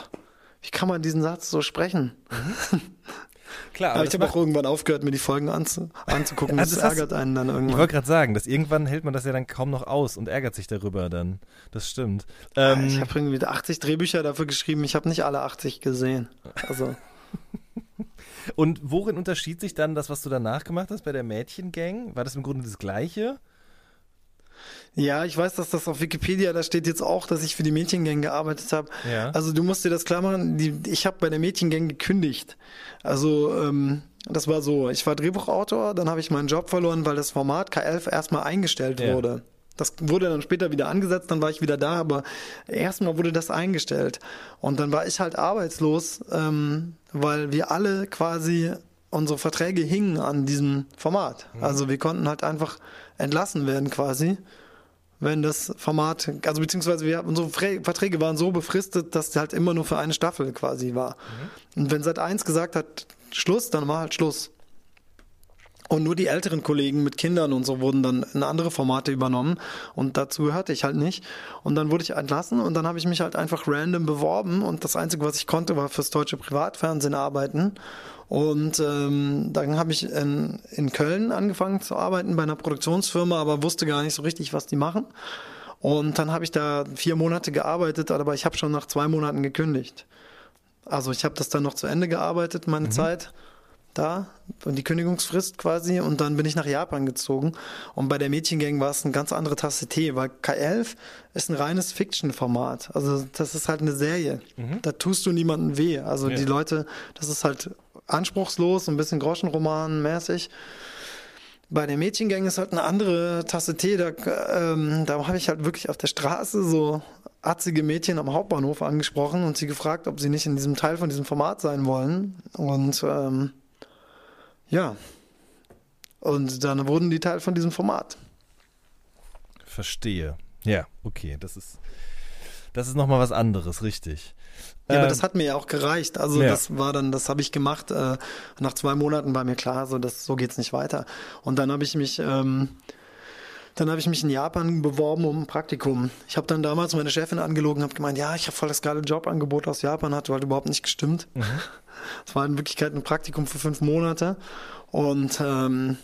wie kann man diesen Satz so sprechen? Klar, aber, aber ich habe auch irgendwann aufgehört, mir die Folgen anzu anzugucken. Also das, das ärgert einen dann irgendwann. Ich wollte gerade sagen, dass irgendwann hält man das ja dann kaum noch aus und ärgert sich darüber dann. Das stimmt. Ähm, ich habe irgendwie 80 Drehbücher dafür geschrieben. Ich habe nicht alle 80 gesehen. Also. Und worin unterschied sich dann das, was du danach gemacht hast bei der Mädchengang? War das im Grunde das Gleiche? Ja, ich weiß, dass das auf Wikipedia, da steht jetzt auch, dass ich für die Mädchengang gearbeitet habe. Ja. Also du musst dir das klar machen, die, ich habe bei der Mädchengang gekündigt. Also ähm, das war so, ich war Drehbuchautor, dann habe ich meinen Job verloren, weil das Format K11 erstmal eingestellt ja. wurde. Das wurde dann später wieder angesetzt, dann war ich wieder da, aber erstmal wurde das eingestellt. Und dann war ich halt arbeitslos, ähm, weil wir alle quasi unsere Verträge hingen an diesem Format. Mhm. Also wir konnten halt einfach entlassen werden quasi, wenn das Format, also beziehungsweise wir, unsere Verträge waren so befristet, dass es halt immer nur für eine Staffel quasi war. Mhm. Und wenn Sat 1 gesagt hat, Schluss, dann war halt Schluss. Und nur die älteren Kollegen mit Kindern und so wurden dann in andere Formate übernommen und dazu gehörte ich halt nicht. Und dann wurde ich entlassen und dann habe ich mich halt einfach random beworben und das Einzige, was ich konnte, war fürs deutsche Privatfernsehen arbeiten. Und ähm, dann habe ich in, in Köln angefangen zu arbeiten bei einer Produktionsfirma, aber wusste gar nicht so richtig, was die machen. Und dann habe ich da vier Monate gearbeitet, aber ich habe schon nach zwei Monaten gekündigt. Also ich habe das dann noch zu Ende gearbeitet, meine mhm. Zeit da und die Kündigungsfrist quasi und dann bin ich nach Japan gezogen und bei der Mädchengang war es eine ganz andere Tasse Tee, weil K11 ist ein reines Fiction-Format, also das ist halt eine Serie, mhm. da tust du niemandem weh, also ja. die Leute, das ist halt anspruchslos, ein bisschen Groschenroman-mäßig. Bei der Mädchengang ist halt eine andere Tasse Tee, da, ähm, da habe ich halt wirklich auf der Straße so atzige Mädchen am Hauptbahnhof angesprochen und sie gefragt, ob sie nicht in diesem Teil von diesem Format sein wollen und ähm, ja. Und dann wurden die Teil von diesem Format. Verstehe. Ja, okay, das ist das ist nochmal was anderes, richtig. Ja, ähm, aber das hat mir ja auch gereicht. Also ja. das war dann, das habe ich gemacht. Äh, nach zwei Monaten war mir klar, so das so geht's nicht weiter. Und dann habe ich mich ähm, dann habe ich mich in Japan beworben um ein Praktikum. Ich habe dann damals meine Chefin angelogen, habe gemeint, ja, ich habe voll das geile Jobangebot aus Japan, hat halt überhaupt nicht gestimmt. Mhm. Es war in Wirklichkeit ein Praktikum für fünf Monate und ähm,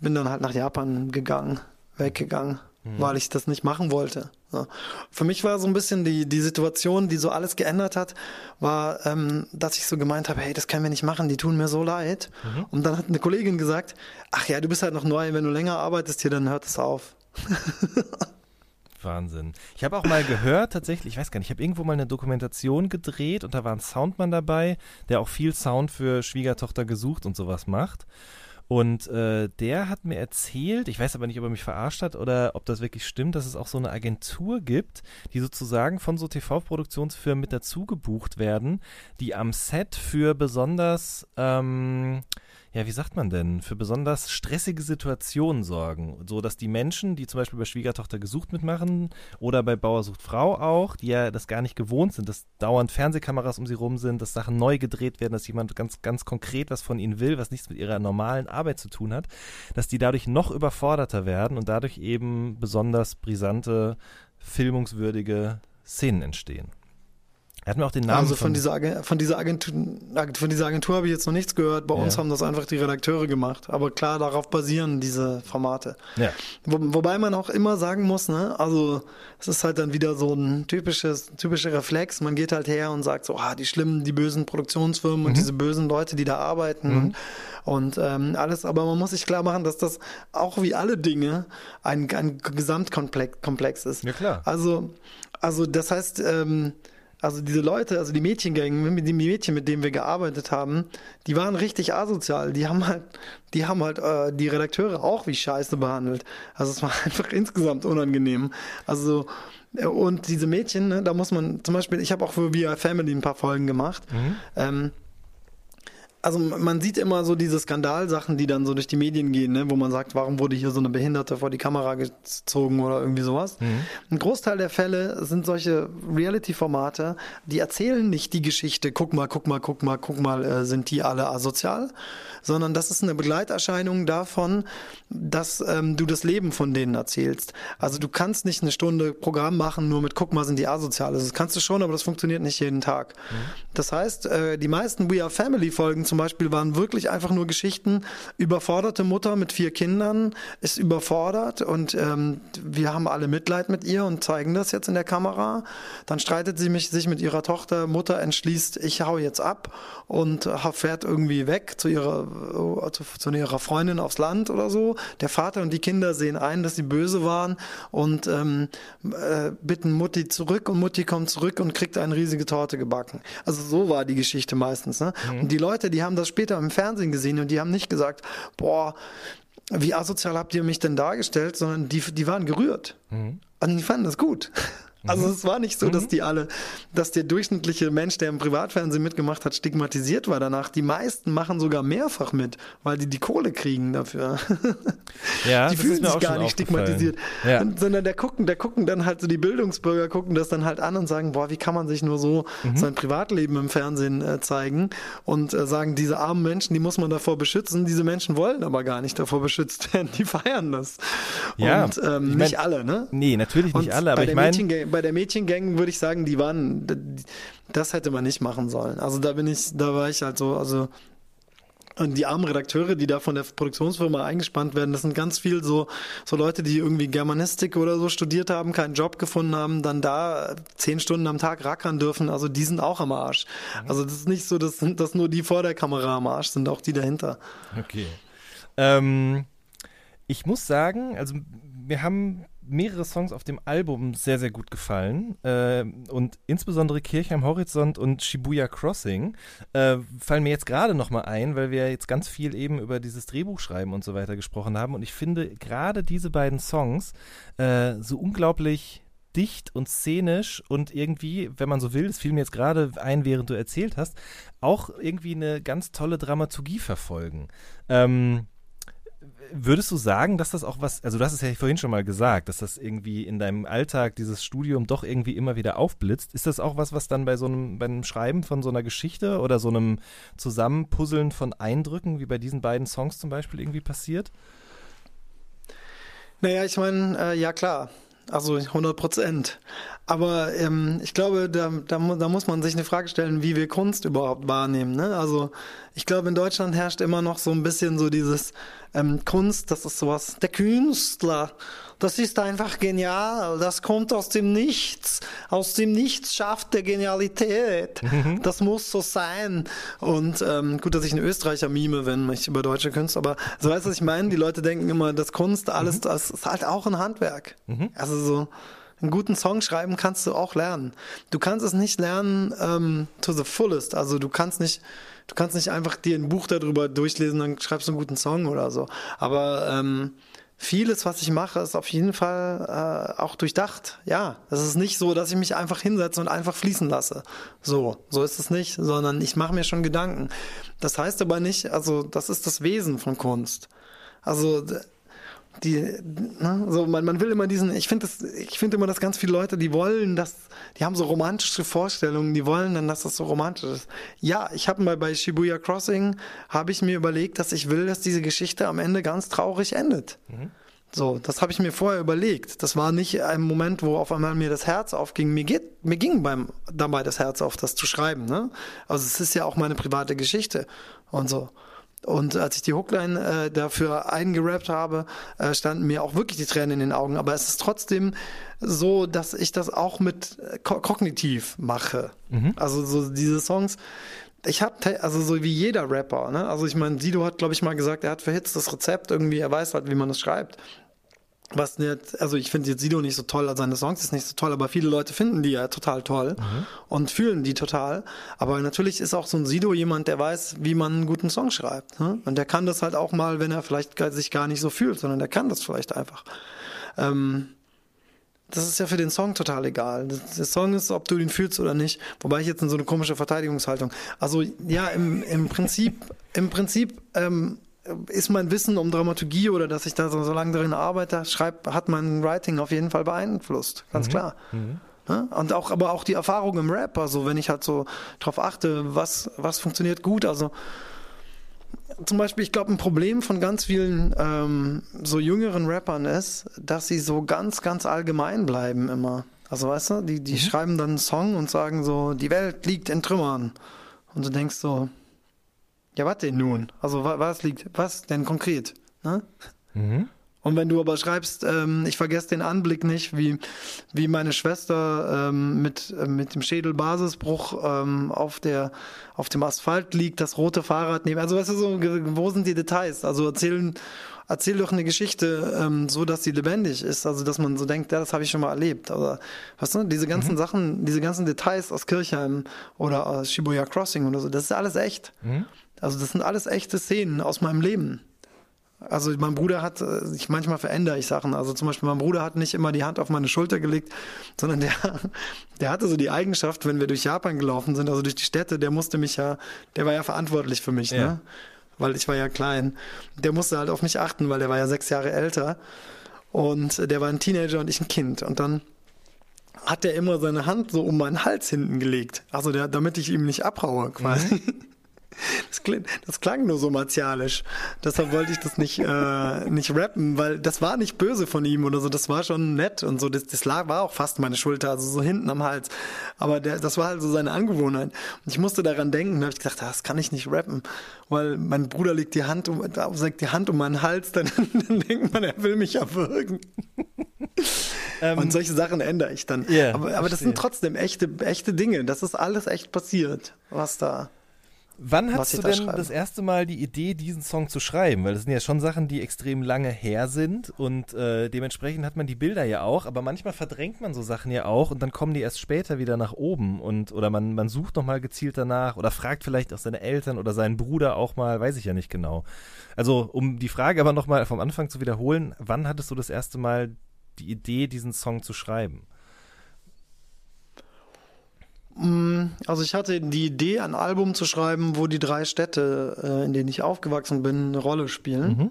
bin dann halt nach Japan gegangen, weggegangen, mhm. weil ich das nicht machen wollte. Ja. Für mich war so ein bisschen die, die Situation, die so alles geändert hat, war, ähm, dass ich so gemeint habe, hey, das können wir nicht machen, die tun mir so leid. Mhm. Und dann hat eine Kollegin gesagt, ach ja, du bist halt noch neu, wenn du länger arbeitest hier, dann hört es auf. Wahnsinn. Ich habe auch mal gehört, tatsächlich, ich weiß gar nicht, ich habe irgendwo mal eine Dokumentation gedreht und da war ein Soundmann dabei, der auch viel Sound für Schwiegertochter gesucht und sowas macht. Und äh, der hat mir erzählt, ich weiß aber nicht, ob er mich verarscht hat oder ob das wirklich stimmt, dass es auch so eine Agentur gibt, die sozusagen von so TV-Produktionsfirmen mit dazu gebucht werden, die am Set für besonders ähm, ja, wie sagt man denn, für besonders stressige Situationen sorgen. So dass die Menschen, die zum Beispiel bei Schwiegertochter gesucht mitmachen oder bei Bauer sucht Frau auch, die ja das gar nicht gewohnt sind, dass dauernd Fernsehkameras um sie rum sind, dass Sachen neu gedreht werden, dass jemand ganz, ganz konkret was von ihnen will, was nichts mit ihrer normalen Arbeit zu tun hat, dass die dadurch noch überforderter werden und dadurch eben besonders brisante, filmungswürdige Szenen entstehen. Er hat mir auch den Namen. Also von, dieser, Agentur, von dieser Agentur, von dieser Agentur habe ich jetzt noch nichts gehört. Bei ja. uns haben das einfach die Redakteure gemacht. Aber klar, darauf basieren diese Formate. Ja. Wo, wobei man auch immer sagen muss, ne, also es ist halt dann wieder so ein typisches, typischer Reflex. Man geht halt her und sagt so, ah, die schlimmen, die bösen Produktionsfirmen mhm. und diese bösen Leute, die da arbeiten mhm. und, und ähm, alles. Aber man muss sich klar machen, dass das auch wie alle Dinge ein, ein Gesamtkomplex ist. Ja klar. Also, also das heißt, ähm, also diese Leute, also die Mädchengänge, die Mädchen, mit denen wir gearbeitet haben, die waren richtig asozial. Die haben halt, die haben halt äh, die Redakteure auch wie Scheiße behandelt. Also es war einfach insgesamt unangenehm. Also äh, und diese Mädchen, ne, da muss man zum Beispiel, ich habe auch für VR Family ein paar Folgen gemacht. Mhm. Ähm, also man sieht immer so diese Skandalsachen, die dann so durch die Medien gehen, ne, wo man sagt, warum wurde hier so eine Behinderte vor die Kamera gezogen oder irgendwie sowas. Mhm. Ein Großteil der Fälle sind solche Reality-Formate, die erzählen nicht die Geschichte, guck mal, guck mal, guck mal, guck mal, äh, sind die alle asozial, sondern das ist eine Begleiterscheinung davon, dass ähm, du das Leben von denen erzählst. Also du kannst nicht eine Stunde Programm machen, nur mit guck mal, sind die asozial. Also das kannst du schon, aber das funktioniert nicht jeden Tag. Mhm. Das heißt, äh, die meisten We Are Family Folgen zum Beispiel waren wirklich einfach nur Geschichten. Überforderte Mutter mit vier Kindern ist überfordert und ähm, wir haben alle Mitleid mit ihr und zeigen das jetzt in der Kamera. Dann streitet sie mich, sich mit ihrer Tochter. Mutter entschließt, ich hau jetzt ab und fährt irgendwie weg zu ihrer, zu, zu ihrer Freundin aufs Land oder so. Der Vater und die Kinder sehen ein, dass sie böse waren und ähm, äh, bitten Mutti zurück und Mutti kommt zurück und kriegt eine riesige Torte gebacken. Also so war die Geschichte meistens. Ne? Mhm. Und die Leute, die haben das später im Fernsehen gesehen und die haben nicht gesagt, boah, wie asozial habt ihr mich denn dargestellt, sondern die, die waren gerührt. Mhm. Und die fanden das gut. Also mhm. es war nicht so, dass mhm. die alle, dass der durchschnittliche Mensch, der im Privatfernsehen mitgemacht hat, stigmatisiert war danach. Die meisten machen sogar mehrfach mit, weil die die Kohle kriegen dafür. Ja, die fühlen sich gar nicht stigmatisiert, ja. sondern der gucken, der gucken dann halt so die Bildungsbürger gucken das dann halt an und sagen, boah, wie kann man sich nur so mhm. sein Privatleben im Fernsehen äh, zeigen und äh, sagen, diese armen Menschen, die muss man davor beschützen. Diese Menschen wollen aber gar nicht davor beschützt werden. Die feiern das. Ja, und ähm, ich mein, nicht alle, ne? Nee, natürlich nicht und alle, aber ich meine bei der Mädchengang würde ich sagen, die waren, das hätte man nicht machen sollen. Also da bin ich, da war ich halt so, also und die armen Redakteure, die da von der Produktionsfirma eingespannt werden, das sind ganz viel so, so Leute, die irgendwie Germanistik oder so studiert haben, keinen Job gefunden haben, dann da zehn Stunden am Tag rackern dürfen. Also die sind auch am Arsch. Mhm. Also das ist nicht so, dass, dass nur die vor der Kamera am Arsch sind, auch die dahinter. Okay. Ähm, ich muss sagen, also wir haben mehrere Songs auf dem Album sehr, sehr gut gefallen. Äh, und insbesondere Kirche am Horizont und Shibuya Crossing äh, fallen mir jetzt gerade nochmal ein, weil wir jetzt ganz viel eben über dieses Drehbuchschreiben und so weiter gesprochen haben. Und ich finde gerade diese beiden Songs äh, so unglaublich dicht und szenisch und irgendwie, wenn man so will, es fiel mir jetzt gerade ein, während du erzählt hast, auch irgendwie eine ganz tolle Dramaturgie verfolgen. Ähm, würdest du sagen, dass das auch was, also du hast es ja vorhin schon mal gesagt, dass das irgendwie in deinem Alltag, dieses Studium doch irgendwie immer wieder aufblitzt. Ist das auch was, was dann bei so einem, beim Schreiben von so einer Geschichte oder so einem Zusammenpuzzeln von Eindrücken, wie bei diesen beiden Songs zum Beispiel, irgendwie passiert? Naja, ich meine, äh, ja klar. Also 100 Prozent. Aber ähm, ich glaube, da, da, da, muss man sich eine Frage stellen, wie wir Kunst überhaupt wahrnehmen. Ne? Also ich glaube, in Deutschland herrscht immer noch so ein bisschen so dieses ähm, Kunst, das ist sowas, der Künstler, das ist einfach genial, das kommt aus dem Nichts, aus dem Nichts schafft der Genialität, mhm. das muss so sein. Und ähm, gut, dass ich einen Österreicher mime, wenn ich über deutsche Künstler, aber so weißt du, was ich meine? Die Leute denken immer, das Kunst, alles, mhm. das ist halt auch ein Handwerk. Mhm. Also so einen guten Song schreiben kannst du auch lernen. Du kannst es nicht lernen ähm, to the fullest. Also du kannst nicht, du kannst nicht einfach dir ein Buch darüber durchlesen, dann schreibst du einen guten Song oder so. Aber ähm, vieles, was ich mache, ist auf jeden Fall äh, auch durchdacht. Ja, es ist nicht so, dass ich mich einfach hinsetze und einfach fließen lasse. So, so ist es nicht, sondern ich mache mir schon Gedanken. Das heißt aber nicht, also das ist das Wesen von Kunst. Also die, ne, so man, man will immer diesen, ich finde das, ich finde immer, dass ganz viele Leute, die wollen das, die haben so romantische Vorstellungen, die wollen dann, dass das so romantisch ist. Ja, ich habe mal bei Shibuya Crossing, habe ich mir überlegt, dass ich will, dass diese Geschichte am Ende ganz traurig endet. Mhm. So, das habe ich mir vorher überlegt. Das war nicht ein Moment, wo auf einmal mir das Herz aufging. Mir geht, mir ging beim dabei das Herz auf, das zu schreiben. Ne? Also es ist ja auch meine private Geschichte und so. Und als ich die Hookline äh, dafür eingerappt habe, äh, standen mir auch wirklich die Tränen in den Augen. Aber es ist trotzdem so, dass ich das auch mit äh, ko kognitiv mache. Mhm. Also so diese Songs. Ich habe also so wie jeder Rapper, ne? Also ich meine, Sido hat glaube ich mal gesagt, er hat für Hits das Rezept irgendwie, er weiß halt, wie man es schreibt was jetzt, also ich finde jetzt Sido nicht so toll, also seine Songs ist nicht so toll, aber viele Leute finden die ja total toll mhm. und fühlen die total. Aber natürlich ist auch so ein Sido jemand, der weiß, wie man einen guten Song schreibt. Ne? Und der kann das halt auch mal, wenn er vielleicht sich gar nicht so fühlt, sondern der kann das vielleicht einfach. Ähm, das ist ja für den Song total egal. Der Song ist, ob du ihn fühlst oder nicht. Wobei ich jetzt in so eine komische Verteidigungshaltung. Also ja, im, im Prinzip, im Prinzip ähm, ist mein Wissen um Dramaturgie oder dass ich da so, so lange drin arbeite, schreib, hat mein Writing auf jeden Fall beeinflusst, ganz mhm. klar. Mhm. Ja? Und auch, aber auch die Erfahrung im Rap, also wenn ich halt so drauf achte, was, was funktioniert gut, also zum Beispiel, ich glaube, ein Problem von ganz vielen ähm, so jüngeren Rappern ist, dass sie so ganz, ganz allgemein bleiben immer. Also weißt du, die, die mhm. schreiben dann einen Song und sagen so, die Welt liegt in Trümmern. Und du denkst so, Ja, was denn nun? Also was liegt, was denn konkret? Ne? Mhm. Und wenn du aber schreibst, ähm, ich vergesse den Anblick nicht, wie, wie meine Schwester ähm, mit, äh, mit dem Schädelbasisbruch ähm, auf, der, auf dem Asphalt liegt, das rote Fahrrad neben. Also weißt du so, wo sind die Details? Also erzählen, erzähl doch eine Geschichte ähm, so, dass sie lebendig ist. Also dass man so denkt, ja, das habe ich schon mal erlebt. Aber weißt du, diese ganzen mhm. Sachen, diese ganzen Details aus Kirchheim oder aus Shibuya Crossing oder so, das ist alles echt. Mhm. Also das sind alles echte Szenen aus meinem Leben. Also mein Bruder hat, äh, ich manchmal verändere ich Sachen. Also zum Beispiel mein Bruder hat nicht immer die Hand auf meine Schulter gelegt, sondern der, der hatte so die Eigenschaft, wenn wir durch Japan gelaufen sind, also durch die Städte, der musste mich ja, der war ja verantwortlich für mich, ja. ne? Weil ich war ja klein. Der musste halt auf mich achten, weil der war ja sechs Jahre älter. Und der war ein Teenager und ich ein Kind. Und dann hat er immer seine Hand so um meinen Hals hinten gelegt. Also der, damit ich ihm nicht abhaue, quasi. Mhm. Das, klang, das klang nur so martialisch. Deshalb wollte ich das nicht, äh, nicht rappen, weil das war nicht böse von ihm oder so. Das war schon nett und so. Das, das lag, war auch fast meine Schulter, also so hinten am Hals. Aber der, das war halt so seine Angewohnheit. Und ich musste daran denken. Da habe ich gedacht, das kann ich nicht rappen, weil mein Bruder legt die Hand um, legt die Hand um meinen Hals. Dann, dann denkt man, er will mich erwürgen. Ähm, und solche Sachen ändere ich dann. Yeah, aber, aber das sind trotzdem echte, echte Dinge. Das ist alles echt passiert, was da. Wann hast du denn da das erste Mal die Idee, diesen Song zu schreiben? Weil das sind ja schon Sachen, die extrem lange her sind und äh, dementsprechend hat man die Bilder ja auch, aber manchmal verdrängt man so Sachen ja auch und dann kommen die erst später wieder nach oben und oder man, man sucht nochmal gezielt danach oder fragt vielleicht auch seine Eltern oder seinen Bruder auch mal, weiß ich ja nicht genau. Also um die Frage aber nochmal vom Anfang zu wiederholen, wann hattest du das erste Mal die Idee, diesen Song zu schreiben? Mm, also ich hatte die Idee, ein Album zu schreiben, wo die drei Städte, äh, in denen ich aufgewachsen bin, eine Rolle spielen. Mhm.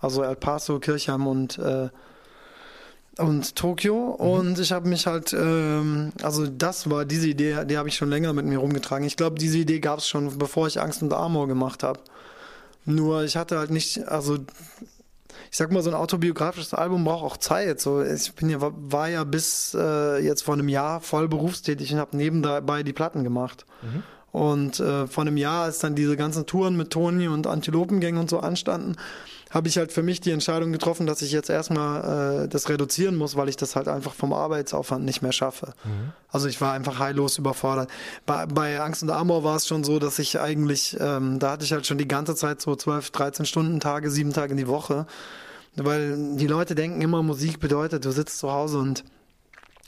Also El Paso, Kirchheim und äh, und Tokio mhm. und ich habe mich halt, ähm, also das war diese Idee, die habe ich schon länger mit mir rumgetragen. Ich glaube, diese Idee gab es schon, bevor ich Angst und Amor gemacht habe. Nur ich hatte halt nicht, also ich sag mal, so ein autobiografisches Album braucht auch Zeit. So, ich bin ja, war ja bis äh, jetzt vor einem Jahr voll berufstätig und habe nebenbei die Platten gemacht. Mhm. Und äh, vor einem Jahr, als dann diese ganzen Touren mit Toni und Antilopengängen und so anstanden, habe ich halt für mich die Entscheidung getroffen, dass ich jetzt erstmal äh, das reduzieren muss, weil ich das halt einfach vom Arbeitsaufwand nicht mehr schaffe. Mhm. Also ich war einfach heillos überfordert. Bei, bei Angst und Amor war es schon so, dass ich eigentlich, ähm, da hatte ich halt schon die ganze Zeit so 12, 13 Stunden Tage, sieben Tage in die Woche. Weil die Leute denken immer, Musik bedeutet, du sitzt zu Hause und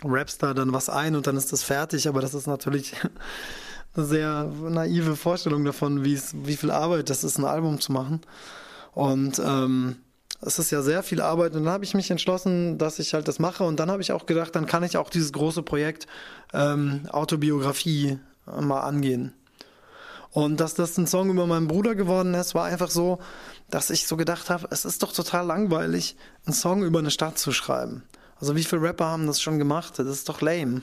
rappst da dann was ein und dann ist das fertig, aber das ist natürlich eine sehr naive Vorstellung davon, wie es, wie viel Arbeit das ist, ein Album zu machen. Und ähm, es ist ja sehr viel Arbeit und dann habe ich mich entschlossen, dass ich halt das mache und dann habe ich auch gedacht, dann kann ich auch dieses große Projekt ähm, Autobiografie mal angehen. Und dass das ein Song über meinen Bruder geworden ist, war einfach so, dass ich so gedacht habe, es ist doch total langweilig, einen Song über eine Stadt zu schreiben. Also wie viele Rapper haben das schon gemacht? Das ist doch lame.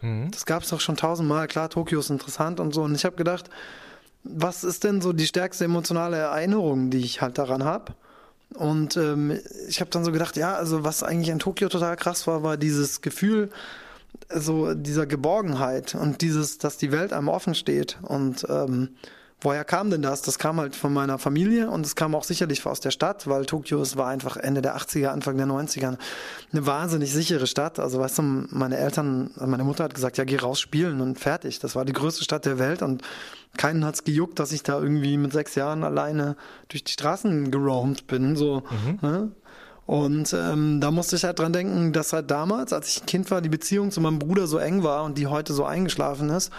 Mhm. Das gab es doch schon tausendmal. Klar, Tokio ist interessant und so. Und ich habe gedacht, was ist denn so die stärkste emotionale Erinnerung, die ich halt daran habe? Und ähm, ich habe dann so gedacht, ja, also was eigentlich in Tokio total krass war, war dieses Gefühl, so dieser Geborgenheit und dieses, dass die Welt einem offen steht und ähm, Woher kam denn das? Das kam halt von meiner Familie und es kam auch sicherlich aus der Stadt, weil Tokio, es war einfach Ende der 80er, Anfang der 90er eine wahnsinnig sichere Stadt. Also weißt du, meine Eltern, meine Mutter hat gesagt, ja, geh raus spielen und fertig. Das war die größte Stadt der Welt und keinen hat's gejuckt, dass ich da irgendwie mit sechs Jahren alleine durch die Straßen geroamt bin, so. Mhm. Ne? Und ähm, da musste ich halt dran denken, dass halt damals, als ich ein Kind war, die Beziehung zu meinem Bruder so eng war und die heute so eingeschlafen ist.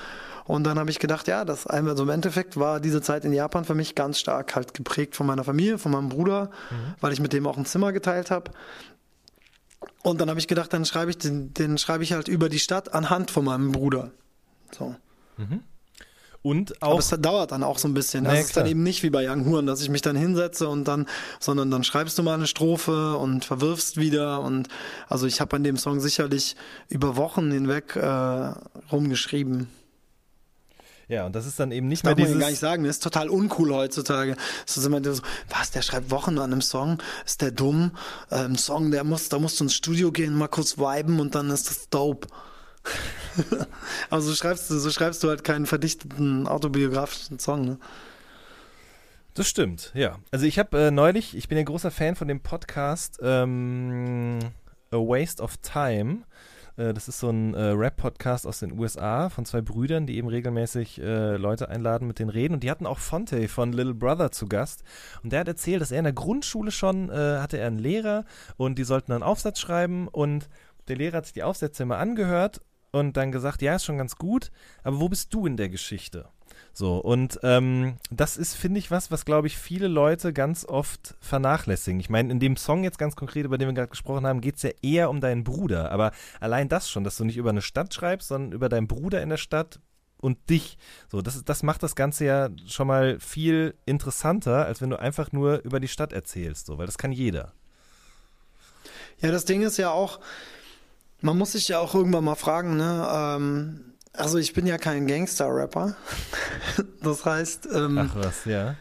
Und dann habe ich gedacht, ja, das also im Endeffekt war diese Zeit in Japan für mich ganz stark halt geprägt von meiner Familie, von meinem Bruder, mhm. weil ich mit dem auch ein Zimmer geteilt habe. Und dann habe ich gedacht, dann schreibe ich den, den schreibe ich halt über die Stadt anhand von meinem Bruder. So. Mhm. Und auch. Aber es dauert dann auch so ein bisschen. Das naja, ist dann eben nicht wie bei Young Huren, dass ich mich dann hinsetze und dann, sondern dann schreibst du mal eine Strophe und verwirfst wieder. Und also ich habe an dem Song sicherlich über Wochen hinweg äh, rumgeschrieben. Ja, und das ist dann eben nicht das mehr dieses... Das gar nicht sagen, das ist total uncool heutzutage. Das ist immer so, was, der schreibt Wochen an einem Song, ist der dumm? Äh, ein Song, der muss, da musst du ins Studio gehen, mal kurz viben und dann ist das dope. Aber so schreibst du, so schreibst du halt keinen verdichteten autobiografischen Song, ne? Das stimmt, ja. Also ich habe äh, neulich, ich bin ein großer Fan von dem Podcast ähm, A Waste of Time. Äh, das ist so ein äh, Rap-Podcast aus den USA von zwei Brüdern, die eben regelmäßig äh, Leute einladen, mit denen reden. Und die hatten auch Fonte von Little Brother zu Gast. Und der hat erzählt, dass er in der Grundschule schon äh, hatte er einen Lehrer und die sollten einen Aufsatz schreiben und der Lehrer hat sich die Aufsätze immer angehört und dann gesagt, ja, ist schon ganz gut, aber wo bist du in der Geschichte? So, und ähm, das ist, finde ich, was, was, glaube ich, viele Leute ganz oft vernachlässigen. Ich meine, in dem Song jetzt ganz konkret, über den wir gerade gesprochen haben, geht es ja eher um deinen Bruder. Aber allein das schon, dass du nicht über eine Stadt schreibst, sondern über deinen Bruder in der Stadt und dich. So, das, das macht das Ganze ja schon mal viel interessanter, als wenn du einfach nur über die Stadt erzählst, so, weil das kann jeder. Ja, das Ding ist ja auch, man muss sich ja auch irgendwann mal fragen, ne, ähm, also ich bin ja kein Gangster-Rapper. Das heißt. Ähm, Ach was, ja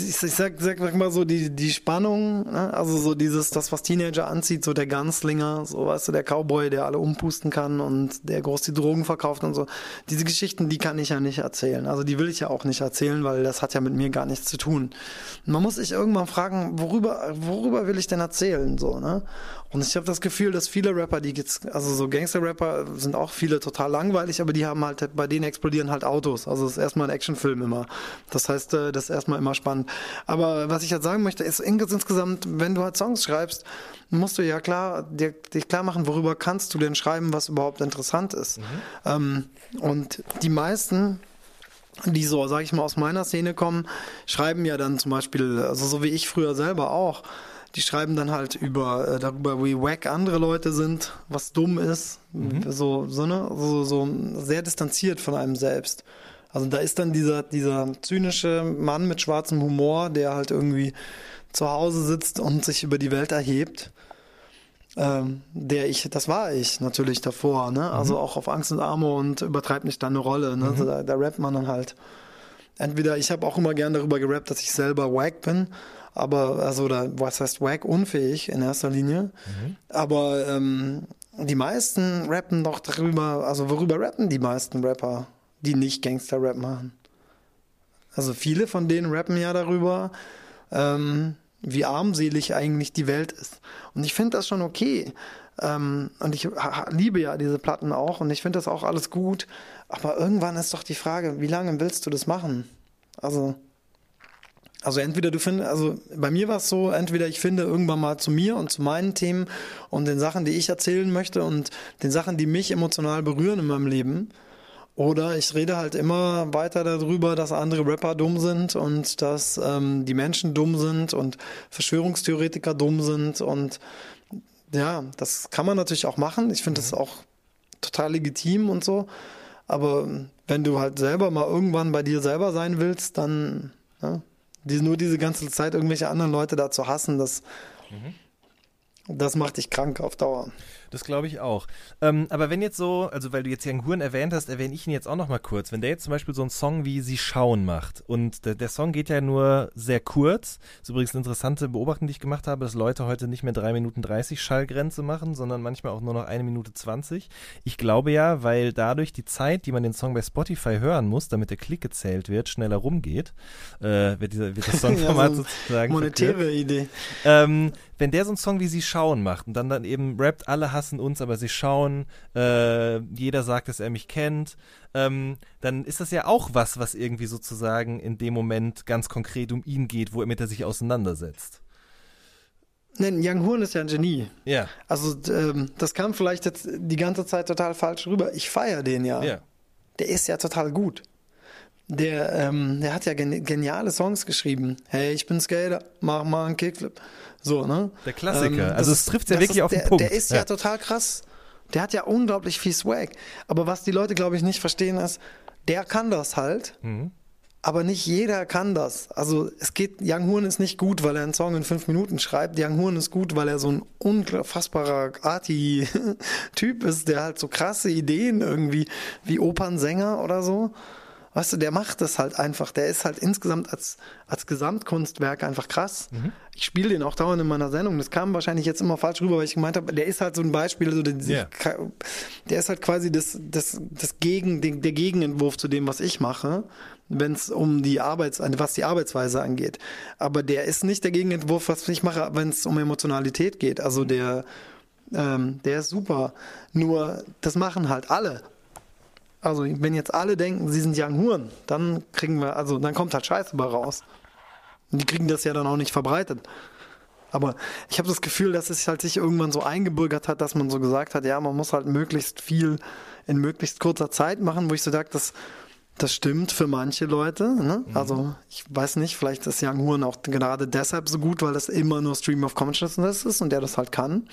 ich sag, sag, sag mal so, die, die Spannung, ne? also so dieses, das, was Teenager anzieht, so der Ganzlinger, so weißt du, der Cowboy, der alle umpusten kann und der groß die Drogen verkauft und so. Diese Geschichten, die kann ich ja nicht erzählen. Also die will ich ja auch nicht erzählen, weil das hat ja mit mir gar nichts zu tun. Man muss sich irgendwann fragen, worüber, worüber will ich denn erzählen, so, ne? Und ich habe das Gefühl, dass viele Rapper, die jetzt, also so Gangster-Rapper sind auch viele total langweilig, aber die haben halt, bei denen explodieren halt Autos. Also es ist erstmal ein Actionfilm immer. Das heißt, äh, das ist erstmal immer spannend. Aber was ich halt sagen möchte, ist insgesamt, wenn du halt Songs schreibst, musst du ja klar, dir, dich klar machen, worüber kannst du denn schreiben, was überhaupt interessant ist. Mhm. Ähm, und die meisten, die so, sag ich mal, aus meiner Szene kommen, schreiben ja dann zum Beispiel, also so wie ich früher selber auch, die schreiben dann halt über äh, darüber, wie wack andere Leute sind, was dumm ist, mhm. so so ne, so, so sehr distanziert von einem selbst. Also da ist dann dieser dieser zynische Mann mit schwarzem Humor, der halt irgendwie zu Hause sitzt und sich über die Welt erhebt. Ähm, der ich, das war ich natürlich davor, ne? Also mhm. auch auf Angst und Armut und übertreibt nicht da eine Rolle, ne? Mhm. Also da, da rappt man dann halt. Entweder, ich habe auch immer gern darüber gerappt, dass ich selber wack bin, aber also oder was heißt wack unfähig in erster Linie. Mhm. Aber ähm, die meisten rappen doch darüber, also worüber rappen die meisten Rapper, die nicht Gangster-Rap machen? Also viele von denen rappen ja darüber, ähm, wie armselig eigentlich die Welt ist. Und ich finde das schon okay. Ähm, und ich liebe ja diese Platten auch und ich finde das auch alles gut. Aber irgendwann ist doch die Frage, wie lange willst du das machen? Also also entweder du findest, also bei mir war es so, entweder ich finde irgendwann mal zu mir und zu meinen Themen und den Sachen, die ich erzählen möchte und den Sachen, die mich emotional berühren in meinem Leben. Oder ich rede halt immer weiter darüber, dass andere Rapper dumm sind und dass ähm, die Menschen dumm sind und Verschwörungstheoretiker dumm sind. Und ja, das kann man natürlich auch machen. Ich finde mhm. das auch total legitim und so. Aber wenn du halt selber mal irgendwann bei dir selber sein willst, dann ja, die, nur diese ganze Zeit irgendwelche anderen Leute da zu hassen, das, mhm. das macht dich krank auf Dauer. Das glaube ich auch. Ähm, aber wenn jetzt so, also weil du jetzt Jan Huren erwähnt hast, erwähne ich ihn jetzt auch noch mal kurz. Wenn der jetzt zum Beispiel so einen Song wie Sie schauen macht und der, der Song geht ja nur sehr kurz, ist übrigens eine interessante Beobachtung, die ich gemacht habe, dass Leute heute nicht mehr 3 Minuten 30 Schallgrenze machen, sondern manchmal auch nur noch 1 Minute 20. Ich glaube ja, weil dadurch die Zeit, die man den Song bei Spotify hören muss, damit der Klick gezählt wird, schneller rumgeht, äh, wird, dieser, wird das Songformat ja, so sozusagen. Monetäre verkürzt. Idee. Ähm, wenn der so einen Song wie Sie schauen macht und dann dann eben rappt, alle hassen uns, aber sie schauen, äh, jeder sagt, dass er mich kennt, ähm, dann ist das ja auch was, was irgendwie sozusagen in dem Moment ganz konkret um ihn geht, womit er sich auseinandersetzt. Nein, Young Horn ist ja ein Genie. Ja. Also ähm, das kam vielleicht jetzt die ganze Zeit total falsch rüber. Ich feiere den ja. Ja. Der ist ja total gut. Der, ähm, der hat ja geniale Songs geschrieben. Hey, ich bin Skater, mach mal einen Kickflip. So, ne? Der Klassiker. Ähm, also es trifft ja wirklich ist, auf den der, Punkt. Der ist ja. ja total krass. Der hat ja unglaublich viel Swag. Aber was die Leute, glaube ich, nicht verstehen ist, der kann das halt. Mhm. Aber nicht jeder kann das. Also es geht, Young Horn ist nicht gut, weil er einen Song in fünf Minuten schreibt. Young Horn ist gut, weil er so ein unfassbarer Arti-Typ ist, der halt so krasse Ideen irgendwie, wie Opernsänger oder so. Weißt du, der macht das halt einfach. Der ist halt insgesamt als, als Gesamtkunstwerk einfach krass. Mhm. Ich spiele den auch dauernd in meiner Sendung. Das kam wahrscheinlich jetzt immer falsch rüber, weil ich gemeint habe, der ist halt so ein Beispiel, so der, yeah. der ist halt quasi das, das, das Gegen, der Gegenentwurf zu dem, was ich mache, wenn es um die Arbeits, was die Arbeitsweise angeht. Aber der ist nicht der Gegenentwurf, was ich mache, wenn es um Emotionalität geht. Also mhm. der, ähm, der ist super. Nur, das machen halt alle. Also wenn jetzt alle denken, sie sind Young Huren, dann kriegen wir, also dann kommt halt Scheiße bei raus. Und die kriegen das ja dann auch nicht verbreitet. Aber ich habe das Gefühl, dass es halt sich irgendwann so eingebürgert hat, dass man so gesagt hat, ja, man muss halt möglichst viel in möglichst kurzer Zeit machen, wo ich so sage, das, das stimmt für manche Leute. Ne? Mhm. Also ich weiß nicht, vielleicht ist Young Huren auch gerade deshalb so gut, weil das immer nur Stream of Consciousness ist und der das halt kann.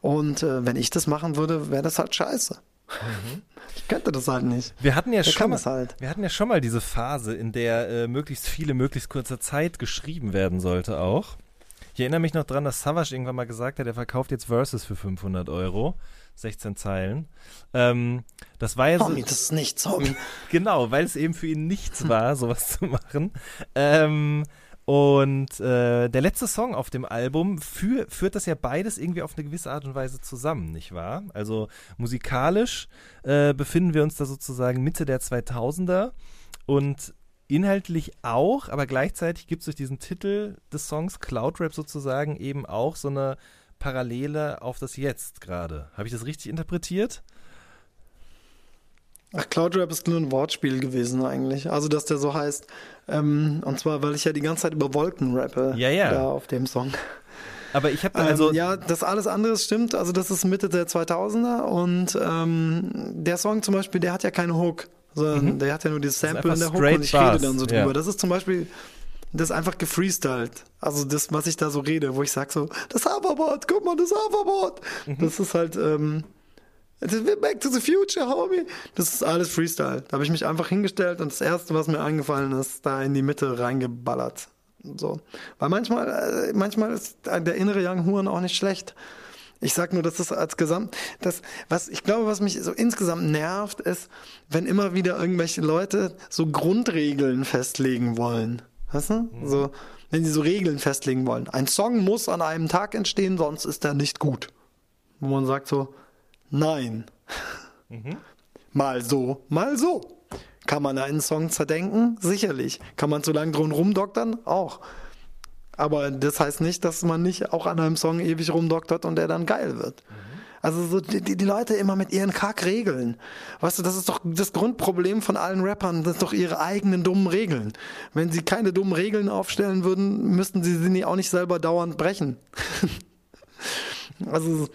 Und äh, wenn ich das machen würde, wäre das halt scheiße. Mhm. Ich könnte das halt nicht. Wir hatten ja schon mal, halt. wir hatten ja schon mal diese Phase, in der äh, möglichst viele, möglichst kurzer Zeit geschrieben werden sollte auch. Ich erinnere mich noch dran, dass Savage irgendwann mal gesagt hat, er verkauft jetzt Verses für 500 Euro. 16 Zeilen. Ähm, das war ja so. Homie, das ist nichts, Homie. genau, weil es eben für ihn nichts war, sowas zu machen. Ähm, und äh, der letzte Song auf dem Album für, führt das ja beides irgendwie auf eine gewisse Art und Weise zusammen, nicht wahr? Also musikalisch äh, befinden wir uns da sozusagen Mitte der 2000er und inhaltlich auch, aber gleichzeitig gibt es durch diesen Titel des Songs Cloud Rap sozusagen eben auch so eine Parallele auf das Jetzt gerade. Habe ich das richtig interpretiert? Ach, Cloudrap ist nur ein Wortspiel gewesen eigentlich. Also, dass der so heißt. Ähm, und zwar, weil ich ja die ganze Zeit über Wolken rappe. Ja, ja. Da auf dem Song. Aber ich habe also. Ähm, ja, das alles andere stimmt. Also, das ist Mitte der 2000er. Und ähm, der Song zum Beispiel, der hat ja keine Hook. Sondern mhm. der hat ja nur dieses Sample in der Hook und ich Bars. rede dann so drüber. Ja. Das ist zum Beispiel. Das ist einfach gefreestylt. Also das, was ich da so rede, wo ich sage so, das Hoverboard, guck mal, das Hoverboard. Mhm. Das ist halt, ähm, Back to the Future, Homie. Das ist alles Freestyle. Da habe ich mich einfach hingestellt und das Erste, was mir eingefallen ist, da in die Mitte reingeballert. So. Weil manchmal, äh, manchmal ist der innere Young Huren auch nicht schlecht. Ich sag nur, dass das als Gesamt, das, was, ich glaube, was mich so insgesamt nervt, ist, wenn immer wieder irgendwelche Leute so Grundregeln festlegen wollen. Weißt du? Mhm. So, wenn sie so Regeln festlegen wollen. Ein Song muss an einem Tag entstehen, sonst ist er nicht gut. Wo man sagt so, Nein. Mhm. Mal so, mal so. Kann man einen Song zerdenken? Sicherlich. Kann man zu lange drum rumdoktern? Auch. Aber das heißt nicht, dass man nicht auch an einem Song ewig rumdoktert und der dann geil wird. Mhm. Also so die, die Leute immer mit ihren Kackregeln. Weißt du, das ist doch das Grundproblem von allen Rappern, das sind doch ihre eigenen dummen Regeln. Wenn sie keine dummen Regeln aufstellen würden, müssten sie sie auch nicht selber dauernd brechen. also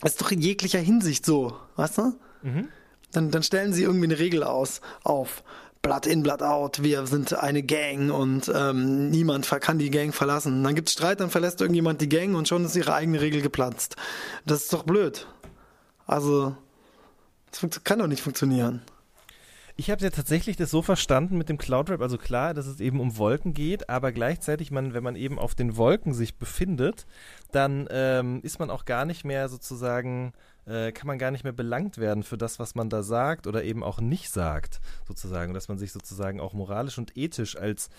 das ist doch in jeglicher Hinsicht so, weißt du? Mhm. Dann, dann stellen sie irgendwie eine Regel aus, auf. Blood in, Blood out, wir sind eine Gang und ähm, niemand kann die Gang verlassen. Dann gibt es Streit, dann verlässt irgendjemand die Gang und schon ist ihre eigene Regel geplatzt. Das ist doch blöd. Also, das kann doch nicht funktionieren. Ich habe ja tatsächlich das so verstanden mit dem Cloud Rap, also klar, dass es eben um Wolken geht, aber gleichzeitig, man, wenn man eben auf den Wolken sich befindet, dann ähm, ist man auch gar nicht mehr sozusagen, äh, kann man gar nicht mehr belangt werden für das, was man da sagt oder eben auch nicht sagt, sozusagen, dass man sich sozusagen auch moralisch und ethisch als,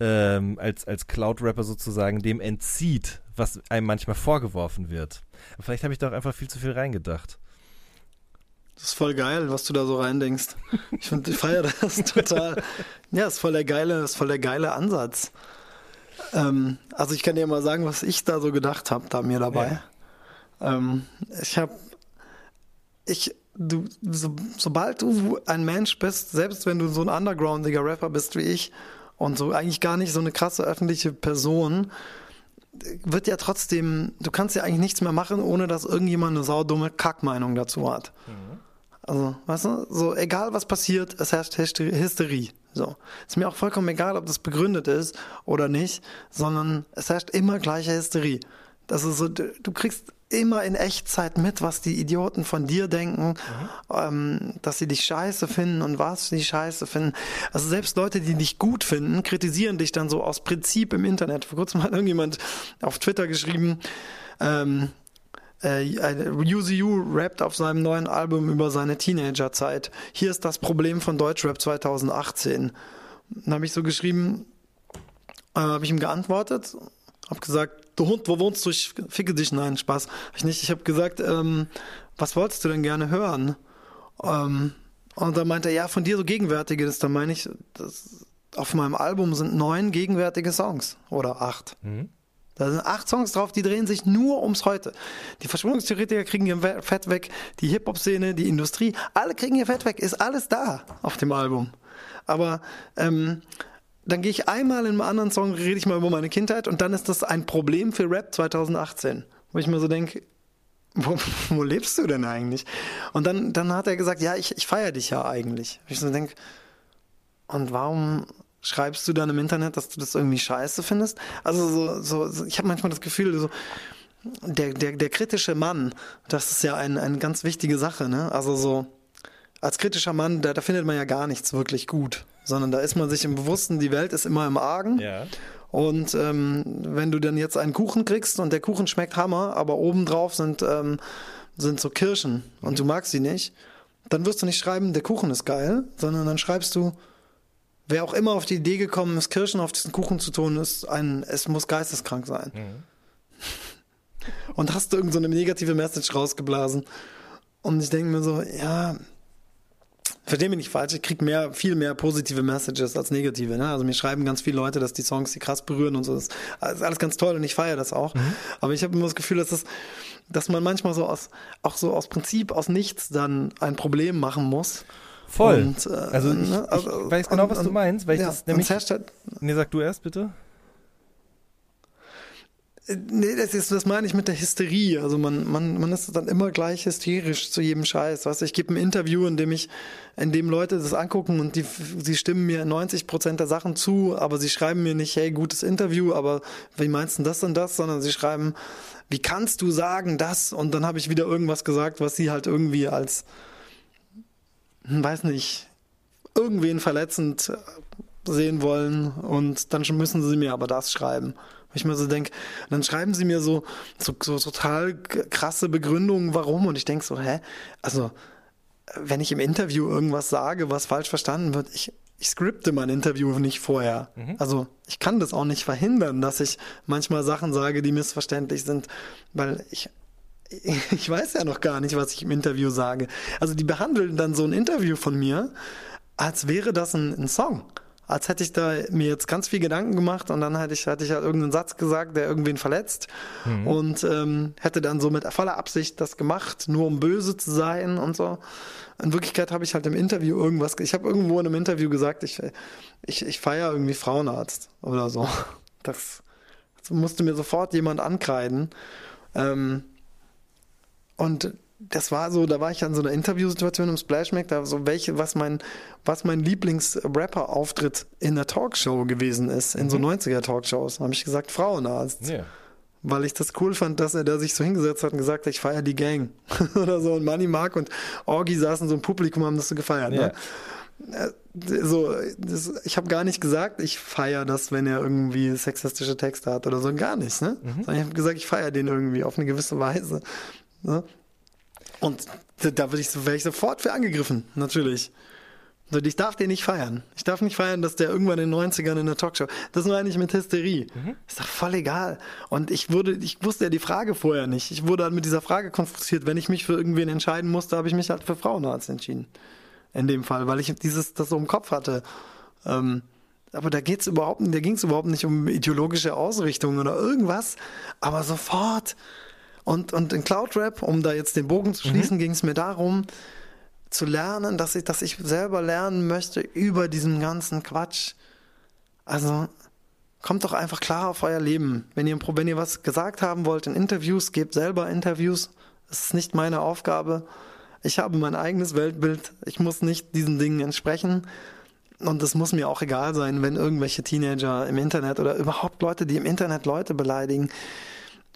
ähm, als, als Cloud-Rapper sozusagen dem entzieht, was einem manchmal vorgeworfen wird. vielleicht habe ich da auch einfach viel zu viel reingedacht. Das ist voll geil, was du da so reindenkst. Ich, find, ich feiere das total. Ja, ist voll der geile, ist voll der geile Ansatz. Ähm, also ich kann dir mal sagen, was ich da so gedacht habe, da mir dabei. Ja. Ähm, ich habe, ich, du, so, sobald du ein Mensch bist, selbst wenn du so ein undergroundiger Rapper bist wie ich und so eigentlich gar nicht so eine krasse öffentliche Person, wird ja trotzdem, du kannst ja eigentlich nichts mehr machen, ohne dass irgendjemand eine saudumme Kackmeinung dazu hat. Mhm. Also, weißt du, so egal was passiert, es herrscht Hysterie. So. Ist mir auch vollkommen egal, ob das begründet ist oder nicht, sondern es herrscht immer gleiche Hysterie. Das ist so, du, du kriegst immer in Echtzeit mit, was die Idioten von dir denken, mhm. ähm, dass sie dich scheiße finden und was sie scheiße finden. Also selbst Leute, die dich gut finden, kritisieren dich dann so aus Prinzip im Internet. Vor kurzem hat irgendjemand auf Twitter geschrieben, ähm, äh, UZU rappt auf seinem neuen Album über seine Teenagerzeit. Hier ist das Problem von Deutschrap 2018. Dann habe ich so geschrieben, äh, habe ich ihm geantwortet, habe gesagt, du Hund, wo wohnst du? Ich ficke dich. Nein, Spaß. Hab ich nicht. Ich habe gesagt, ähm, was wolltest du denn gerne hören? Ähm, und dann meinte er, ja, von dir so gegenwärtiges. Dann meine ich, das, auf meinem Album sind neun gegenwärtige Songs oder acht. Mhm. Da sind acht Songs drauf, die drehen sich nur ums Heute. Die Verschwörungstheoretiker kriegen ihr Fett weg, die Hip-Hop-Szene, die Industrie, alle kriegen ihr Fett weg, ist alles da auf dem Album. Aber ähm, dann gehe ich einmal in einem anderen Song, rede ich mal über meine Kindheit und dann ist das ein Problem für Rap 2018. Wo ich mir so denke, wo, wo lebst du denn eigentlich? Und dann, dann hat er gesagt, ja, ich, ich feiere dich ja eigentlich. Und ich so denke, und warum schreibst du dann im Internet, dass du das irgendwie scheiße findest? Also so, so, so ich habe manchmal das Gefühl, so der, der, der kritische Mann, das ist ja ein, eine ganz wichtige Sache, ne? Also so als kritischer Mann, da, da findet man ja gar nichts wirklich gut, sondern da ist man sich im Bewussten, die Welt ist immer im Argen. Ja. Und ähm, wenn du dann jetzt einen Kuchen kriegst und der Kuchen schmeckt Hammer, aber obendrauf sind, ähm, sind so Kirschen und mhm. du magst sie nicht, dann wirst du nicht schreiben, der Kuchen ist geil, sondern dann schreibst du, Wer auch immer auf die Idee gekommen ist, Kirschen auf diesen Kuchen zu tun, ist ein, es muss geisteskrank sein. Mhm. Und hast du irgendeine so negative Message rausgeblasen. Und ich denke mir so, ja, verstehe mich nicht falsch, ich kriege mehr, viel mehr positive Messages als negative. Ne? Also mir schreiben ganz viele Leute, dass die Songs sie krass berühren und so. Das ist alles ganz toll und ich feiere das auch. Mhm. Aber ich habe immer das Gefühl, dass das, dass man manchmal so aus, auch so aus Prinzip, aus nichts dann ein Problem machen muss. Voll. Und, äh, also ich, ne, also, ich weiß genau, und, was du meinst, weil ich ja, das nämlich. Halt, nee, sag du erst bitte. Äh, nee, das, ist, das meine ich mit der Hysterie. Also man, man, man ist dann immer gleich hysterisch zu jedem Scheiß. Weißt du, ich gebe ein Interview, in dem ich, in dem Leute das angucken und die, sie stimmen mir 90 Prozent der Sachen zu, aber sie schreiben mir nicht, hey, gutes Interview, aber wie meinst du das und das, sondern sie schreiben, wie kannst du sagen das? Und dann habe ich wieder irgendwas gesagt, was sie halt irgendwie als, weiß nicht, irgendwen verletzend sehen wollen und dann müssen sie mir aber das schreiben. Ich mir so denke, dann schreiben sie mir so, so, so total krasse Begründungen, warum und ich denke so, hä? Also, wenn ich im Interview irgendwas sage, was falsch verstanden wird, ich, ich skripte mein Interview nicht vorher. Mhm. Also ich kann das auch nicht verhindern, dass ich manchmal Sachen sage, die missverständlich sind, weil ich ich weiß ja noch gar nicht, was ich im Interview sage. Also die behandeln dann so ein Interview von mir, als wäre das ein, ein Song. Als hätte ich da mir jetzt ganz viel Gedanken gemacht und dann hätte ich, hätte ich halt irgendeinen Satz gesagt, der irgendwen verletzt mhm. und ähm, hätte dann so mit voller Absicht das gemacht, nur um böse zu sein und so. In Wirklichkeit habe ich halt im Interview irgendwas, ich habe irgendwo in einem Interview gesagt, ich, ich, ich feiere irgendwie Frauenarzt oder so. Das, das musste mir sofort jemand ankreiden. Ähm, und das war so, da war ich an so einer Interviewsituation im Splashmack, da so welche, was mein, was mein Lieblings-Rapper-Auftritt in der Talkshow gewesen ist, in mhm. so 90er-Talkshows. habe ich gesagt, Frauenarzt. Yeah. Weil ich das cool fand, dass er da sich so hingesetzt hat und gesagt hat, ich feiere die Gang. Oder so. Und Money Mark und Orgi saßen so im Publikum, haben das so gefeiert. Yeah. Ne? so, das, ich habe gar nicht gesagt, ich feiere das, wenn er irgendwie sexistische Texte hat oder so, gar nicht. Ne? Mhm. ich habe gesagt, ich feiere den irgendwie auf eine gewisse Weise. Ne? Und da würde ich, wäre ich sofort für angegriffen, natürlich. Ich darf den nicht feiern. Ich darf nicht feiern, dass der irgendwann in den 90ern in der Talkshow. Das nur eigentlich mit Hysterie. Mhm. Ist doch voll egal. Und ich wurde, ich wusste ja die Frage vorher nicht. Ich wurde halt mit dieser Frage konfrontiert. Wenn ich mich für irgendwen entscheiden musste, habe ich mich halt für Frauenarzt entschieden. In dem Fall, weil ich dieses, das so im Kopf hatte. Ähm, aber da geht's überhaupt, da ging es überhaupt nicht um ideologische Ausrichtung oder irgendwas. Aber sofort und, und in Cloud Rap, um da jetzt den Bogen zu schließen, mhm. ging es mir darum, zu lernen, dass ich, dass ich selber lernen möchte über diesen ganzen Quatsch. Also, kommt doch einfach klar auf euer Leben. Wenn ihr, wenn ihr was gesagt haben wollt in Interviews, gebt selber Interviews. Das ist nicht meine Aufgabe. Ich habe mein eigenes Weltbild. Ich muss nicht diesen Dingen entsprechen. Und es muss mir auch egal sein, wenn irgendwelche Teenager im Internet oder überhaupt Leute, die im Internet Leute beleidigen,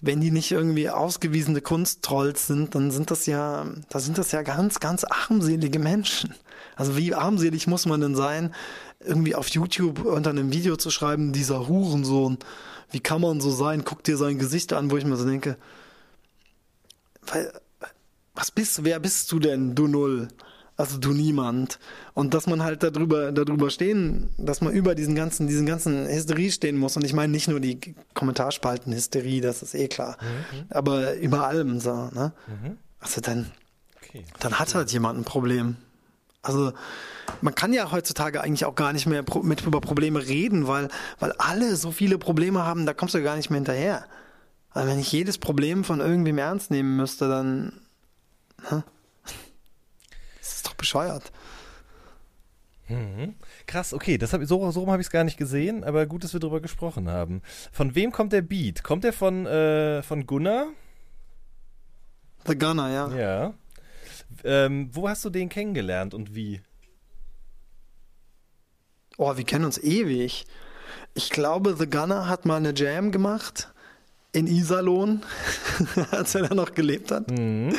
wenn die nicht irgendwie ausgewiesene Kunsttrolls sind, dann sind das ja, da sind das ja ganz, ganz armselige Menschen. Also wie armselig muss man denn sein, irgendwie auf YouTube unter einem Video zu schreiben, dieser Hurensohn, wie kann man so sein, guck dir sein Gesicht an, wo ich mir so denke, weil, was bist wer bist du denn, du Null? Also du niemand. Und dass man halt darüber, darüber stehen, dass man über diesen ganzen, diesen ganzen Hysterie stehen muss. Und ich meine nicht nur die Kommentarspalten-Hysterie, das ist eh klar. Mhm. Aber über allem so, ne? Mhm. Also dann, okay. dann hat halt jemand ein Problem. Also man kann ja heutzutage eigentlich auch gar nicht mehr mit über Probleme reden, weil, weil alle so viele Probleme haben, da kommst du gar nicht mehr hinterher. Also wenn ich jedes Problem von irgendwem ernst nehmen müsste, dann. Ne? Bescheuert. Mhm. Krass, okay, das hab, so, so habe ich es gar nicht gesehen, aber gut, dass wir darüber gesprochen haben. Von wem kommt der Beat? Kommt der von, äh, von Gunnar? The Gunner, ja. Ja. Ähm, wo hast du den kennengelernt und wie? Oh, wir kennen uns ewig. Ich glaube, The Gunner hat mal eine Jam gemacht in Iserlohn, als er da noch gelebt hat. Mhm.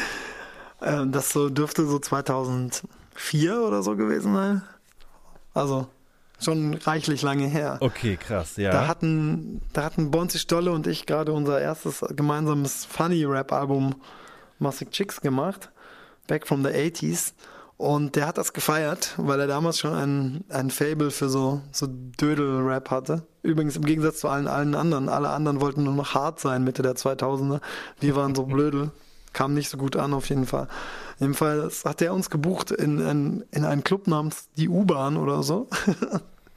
Ähm, das so dürfte so 2004 oder so gewesen sein. Also schon reichlich lange her. Okay, krass, ja. Da hatten, da hatten Bonzi Stolle und ich gerade unser erstes gemeinsames Funny-Rap-Album Massive Chicks gemacht. Back from the 80s. Und der hat das gefeiert, weil er damals schon ein, ein Fable für so, so Dödel-Rap hatte. Übrigens im Gegensatz zu allen, allen anderen. Alle anderen wollten nur noch hart sein Mitte der 2000er. Wir waren so blödel. Kam nicht so gut an auf jeden Fall. Jedenfalls hat er uns gebucht in, in, in einen Club namens Die U-Bahn oder so.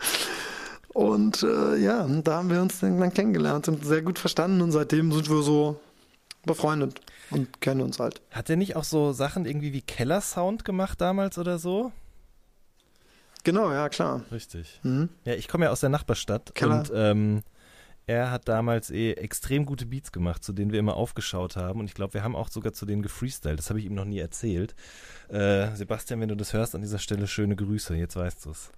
und äh, ja, da haben wir uns dann kennengelernt und sehr gut verstanden und seitdem sind wir so befreundet und kennen uns halt. Hat er nicht auch so Sachen irgendwie wie Keller-Sound gemacht damals oder so? Genau, ja, klar. Richtig. Mhm. Ja, ich komme ja aus der Nachbarstadt Keller. und ähm, er hat damals eh extrem gute Beats gemacht, zu denen wir immer aufgeschaut haben. Und ich glaube, wir haben auch sogar zu denen gefreestylt. Das habe ich ihm noch nie erzählt. Äh, Sebastian, wenn du das hörst, an dieser Stelle schöne Grüße. Jetzt weißt du es.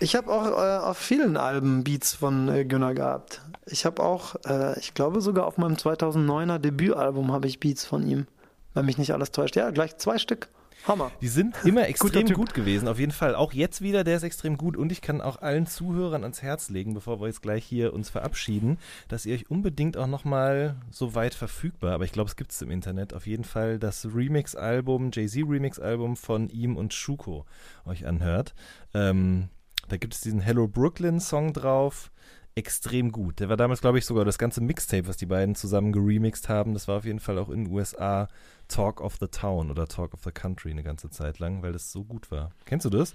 Ich habe auch äh, auf vielen Alben Beats von äh, Günner gehabt. Ich habe auch, äh, ich glaube sogar auf meinem 2009er Debütalbum habe ich Beats von ihm, wenn mich nicht alles täuscht. Ja, gleich zwei Stück. Hammer. Die sind immer extrem gut gewesen, auf jeden Fall. Auch jetzt wieder, der ist extrem gut. Und ich kann auch allen Zuhörern ans Herz legen, bevor wir jetzt gleich hier uns verabschieden, dass ihr euch unbedingt auch nochmal so weit verfügbar, aber ich glaube, es gibt es im Internet, auf jeden Fall das Remix-Album, Jay-Z Remix-Album von ihm und Schuko euch anhört. Ähm, da gibt es diesen Hello Brooklyn Song drauf. Extrem gut. Der war damals, glaube ich, sogar das ganze Mixtape, was die beiden zusammen geremixed haben. Das war auf jeden Fall auch in den USA Talk of the Town oder Talk of the Country eine ganze Zeit lang, weil das so gut war. Kennst du das?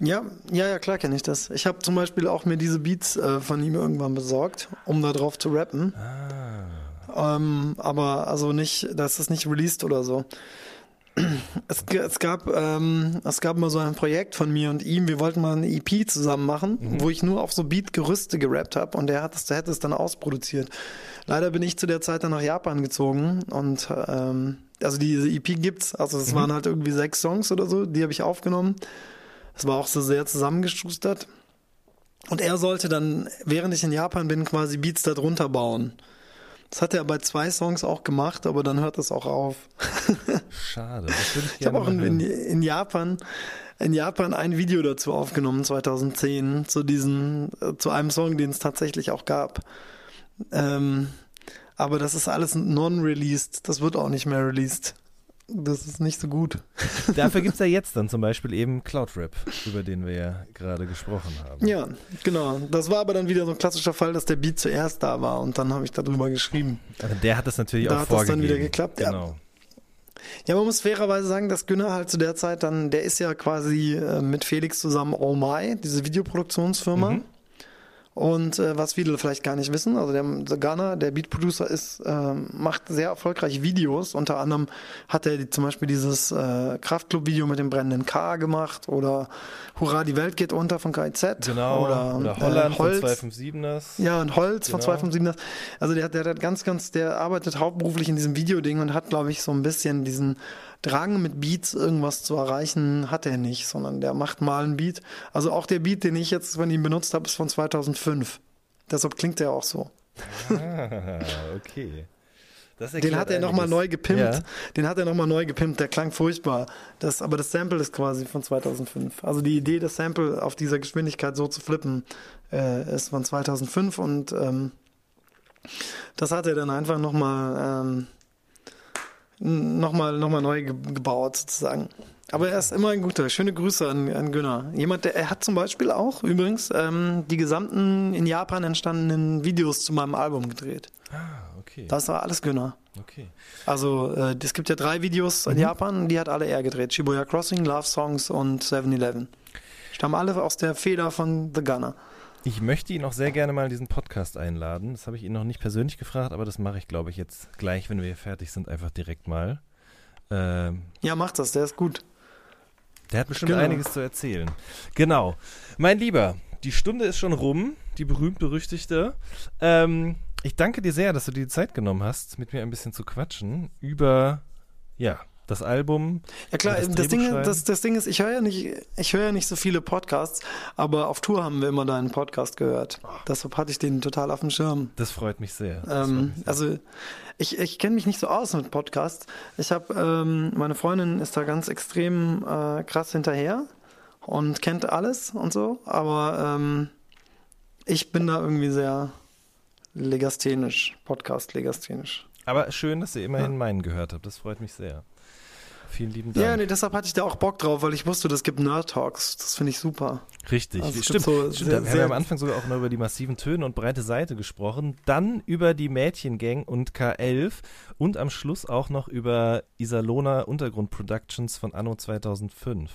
Ja, ja, ja, klar kenne ich das. Ich habe zum Beispiel auch mir diese Beats äh, von ihm irgendwann besorgt, um da drauf zu rappen. Ah. Ähm, aber also nicht, das ist nicht released oder so. Es, es, gab, ähm, es gab mal so ein Projekt von mir und ihm, wir wollten mal eine EP zusammen machen, mhm. wo ich nur auf so Beat-Gerüste gerappt habe und der, hat es, der hätte es dann ausproduziert. Leider bin ich zu der Zeit dann nach Japan gezogen und ähm, also diese EP gibt's, also es mhm. waren halt irgendwie sechs Songs oder so, die habe ich aufgenommen. Es war auch so sehr zusammengeschustert. Und er sollte dann, während ich in Japan bin, quasi Beats da drunter bauen. Das hat er bei zwei Songs auch gemacht, aber dann hört es auch auf. Schade. ich ich habe auch in, in, Japan in Japan ein Video dazu aufgenommen 2010 zu diesen äh, zu einem Song, den es tatsächlich auch gab. Ähm, aber das ist alles non-released. Das wird auch nicht mehr released. Das ist nicht so gut. Dafür gibt es ja jetzt dann zum Beispiel eben Cloudrap, über den wir ja gerade gesprochen haben. Ja, genau. Das war aber dann wieder so ein klassischer Fall, dass der Beat zuerst da war und dann habe ich darüber geschrieben. Aber der hat das natürlich da auch vorgegeben. Da hat das dann wieder geklappt, genau. ja. Ja, man muss fairerweise sagen, dass Günner halt zu der Zeit dann, der ist ja quasi äh, mit Felix zusammen Oh My, diese Videoproduktionsfirma. Mhm. Und äh, was viele vielleicht gar nicht wissen, also der, der Ghana, der Beat Producer ist, äh, macht sehr erfolgreich Videos. Unter anderem hat er die, zum Beispiel dieses äh, Kraftclub-Video mit dem brennenden K gemacht oder Hurra, die Welt geht unter von KIZ. Genau. Oder, oder Holland äh, Holz. von 257ers. Ja, und Holz genau. von 257ers. Also der, der hat ganz, ganz, der arbeitet hauptberuflich in diesem Videoding und hat, glaube ich, so ein bisschen diesen Drang mit Beats irgendwas zu erreichen, hat er nicht, sondern der macht mal einen Beat. Also auch der Beat, den ich jetzt von ihm benutzt habe, ist von 2005. Deshalb klingt der auch so. Ah, okay. Den hat er nochmal neu gepimpt. Ja. Den hat er nochmal neu gepimpt. Der klang furchtbar. Das, aber das Sample ist quasi von 2005. Also die Idee, das Sample auf dieser Geschwindigkeit so zu flippen, äh, ist von 2005 und ähm, das hat er dann einfach nochmal ähm, nochmal noch mal neu gebaut sozusagen. Aber er ist immer ein guter. Schöne Grüße an, an Günner. Jemand, der er hat zum Beispiel auch übrigens ähm, die gesamten in Japan entstandenen Videos zu meinem Album gedreht. Ah, okay. Das war alles Günner. Okay. Also äh, es gibt ja drei Videos mhm. in Japan, die hat alle er gedreht. Shibuya Crossing, Love Songs und 7-Eleven. Stammen alle aus der Feder von The Gunner. Ich möchte ihn auch sehr gerne mal in diesen Podcast einladen. Das habe ich ihn noch nicht persönlich gefragt, aber das mache ich, glaube ich, jetzt gleich, wenn wir fertig sind, einfach direkt mal. Ähm, ja, mach das, der ist gut. Der hat bestimmt genau. einiges zu erzählen. Genau. Mein Lieber, die Stunde ist schon rum, die berühmt-berüchtigte. Ähm, ich danke dir sehr, dass du dir die Zeit genommen hast, mit mir ein bisschen zu quatschen über, ja, das Album. Ja klar, das, das Ding, das, das Ding ist, ich höre ja nicht, ich höre ja nicht so viele Podcasts, aber auf Tour haben wir immer deinen Podcast gehört. Deshalb hatte ich den total auf dem Schirm. Das freut mich sehr. Ähm, mich sehr. Also ich, ich kenne mich nicht so aus mit Podcasts. Ich habe, ähm, meine Freundin ist da ganz extrem äh, krass hinterher und kennt alles und so, aber ähm, ich bin da irgendwie sehr legasthenisch, Podcast legasthenisch. Aber schön, dass ihr immerhin ja. meinen gehört habt. Das freut mich sehr. Vielen lieben Dank. Ja, nee, deshalb hatte ich da auch Bock drauf, weil ich wusste, das gibt Nerd Talks. Das finde ich super. Richtig, also stimmt. So stimmt. Sehr, wir haben ja am Anfang sogar auch noch über die massiven Töne und breite Seite gesprochen, dann über die Mädchengang und K11 und am Schluss auch noch über Isalona Untergrund Productions von Anno 2005.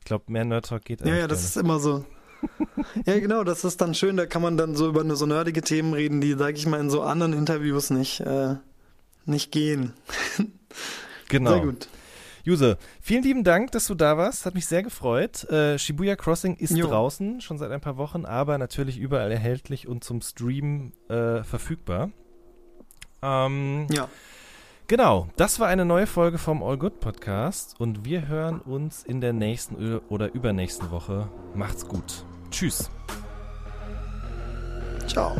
Ich glaube, mehr Nerd Talk geht Ja, ja, das ist immer so. ja, genau, das ist dann schön, da kann man dann so über so nerdige Themen reden, die, sage ich mal, in so anderen Interviews nicht, äh, nicht gehen. genau. Sehr gut. Juse, vielen lieben Dank, dass du da warst. Hat mich sehr gefreut. Äh, Shibuya Crossing ist jo. draußen, schon seit ein paar Wochen, aber natürlich überall erhältlich und zum Stream äh, verfügbar. Ähm, ja. Genau, das war eine neue Folge vom All Good Podcast und wir hören uns in der nächsten oder übernächsten Woche. Macht's gut. Tschüss. Ciao.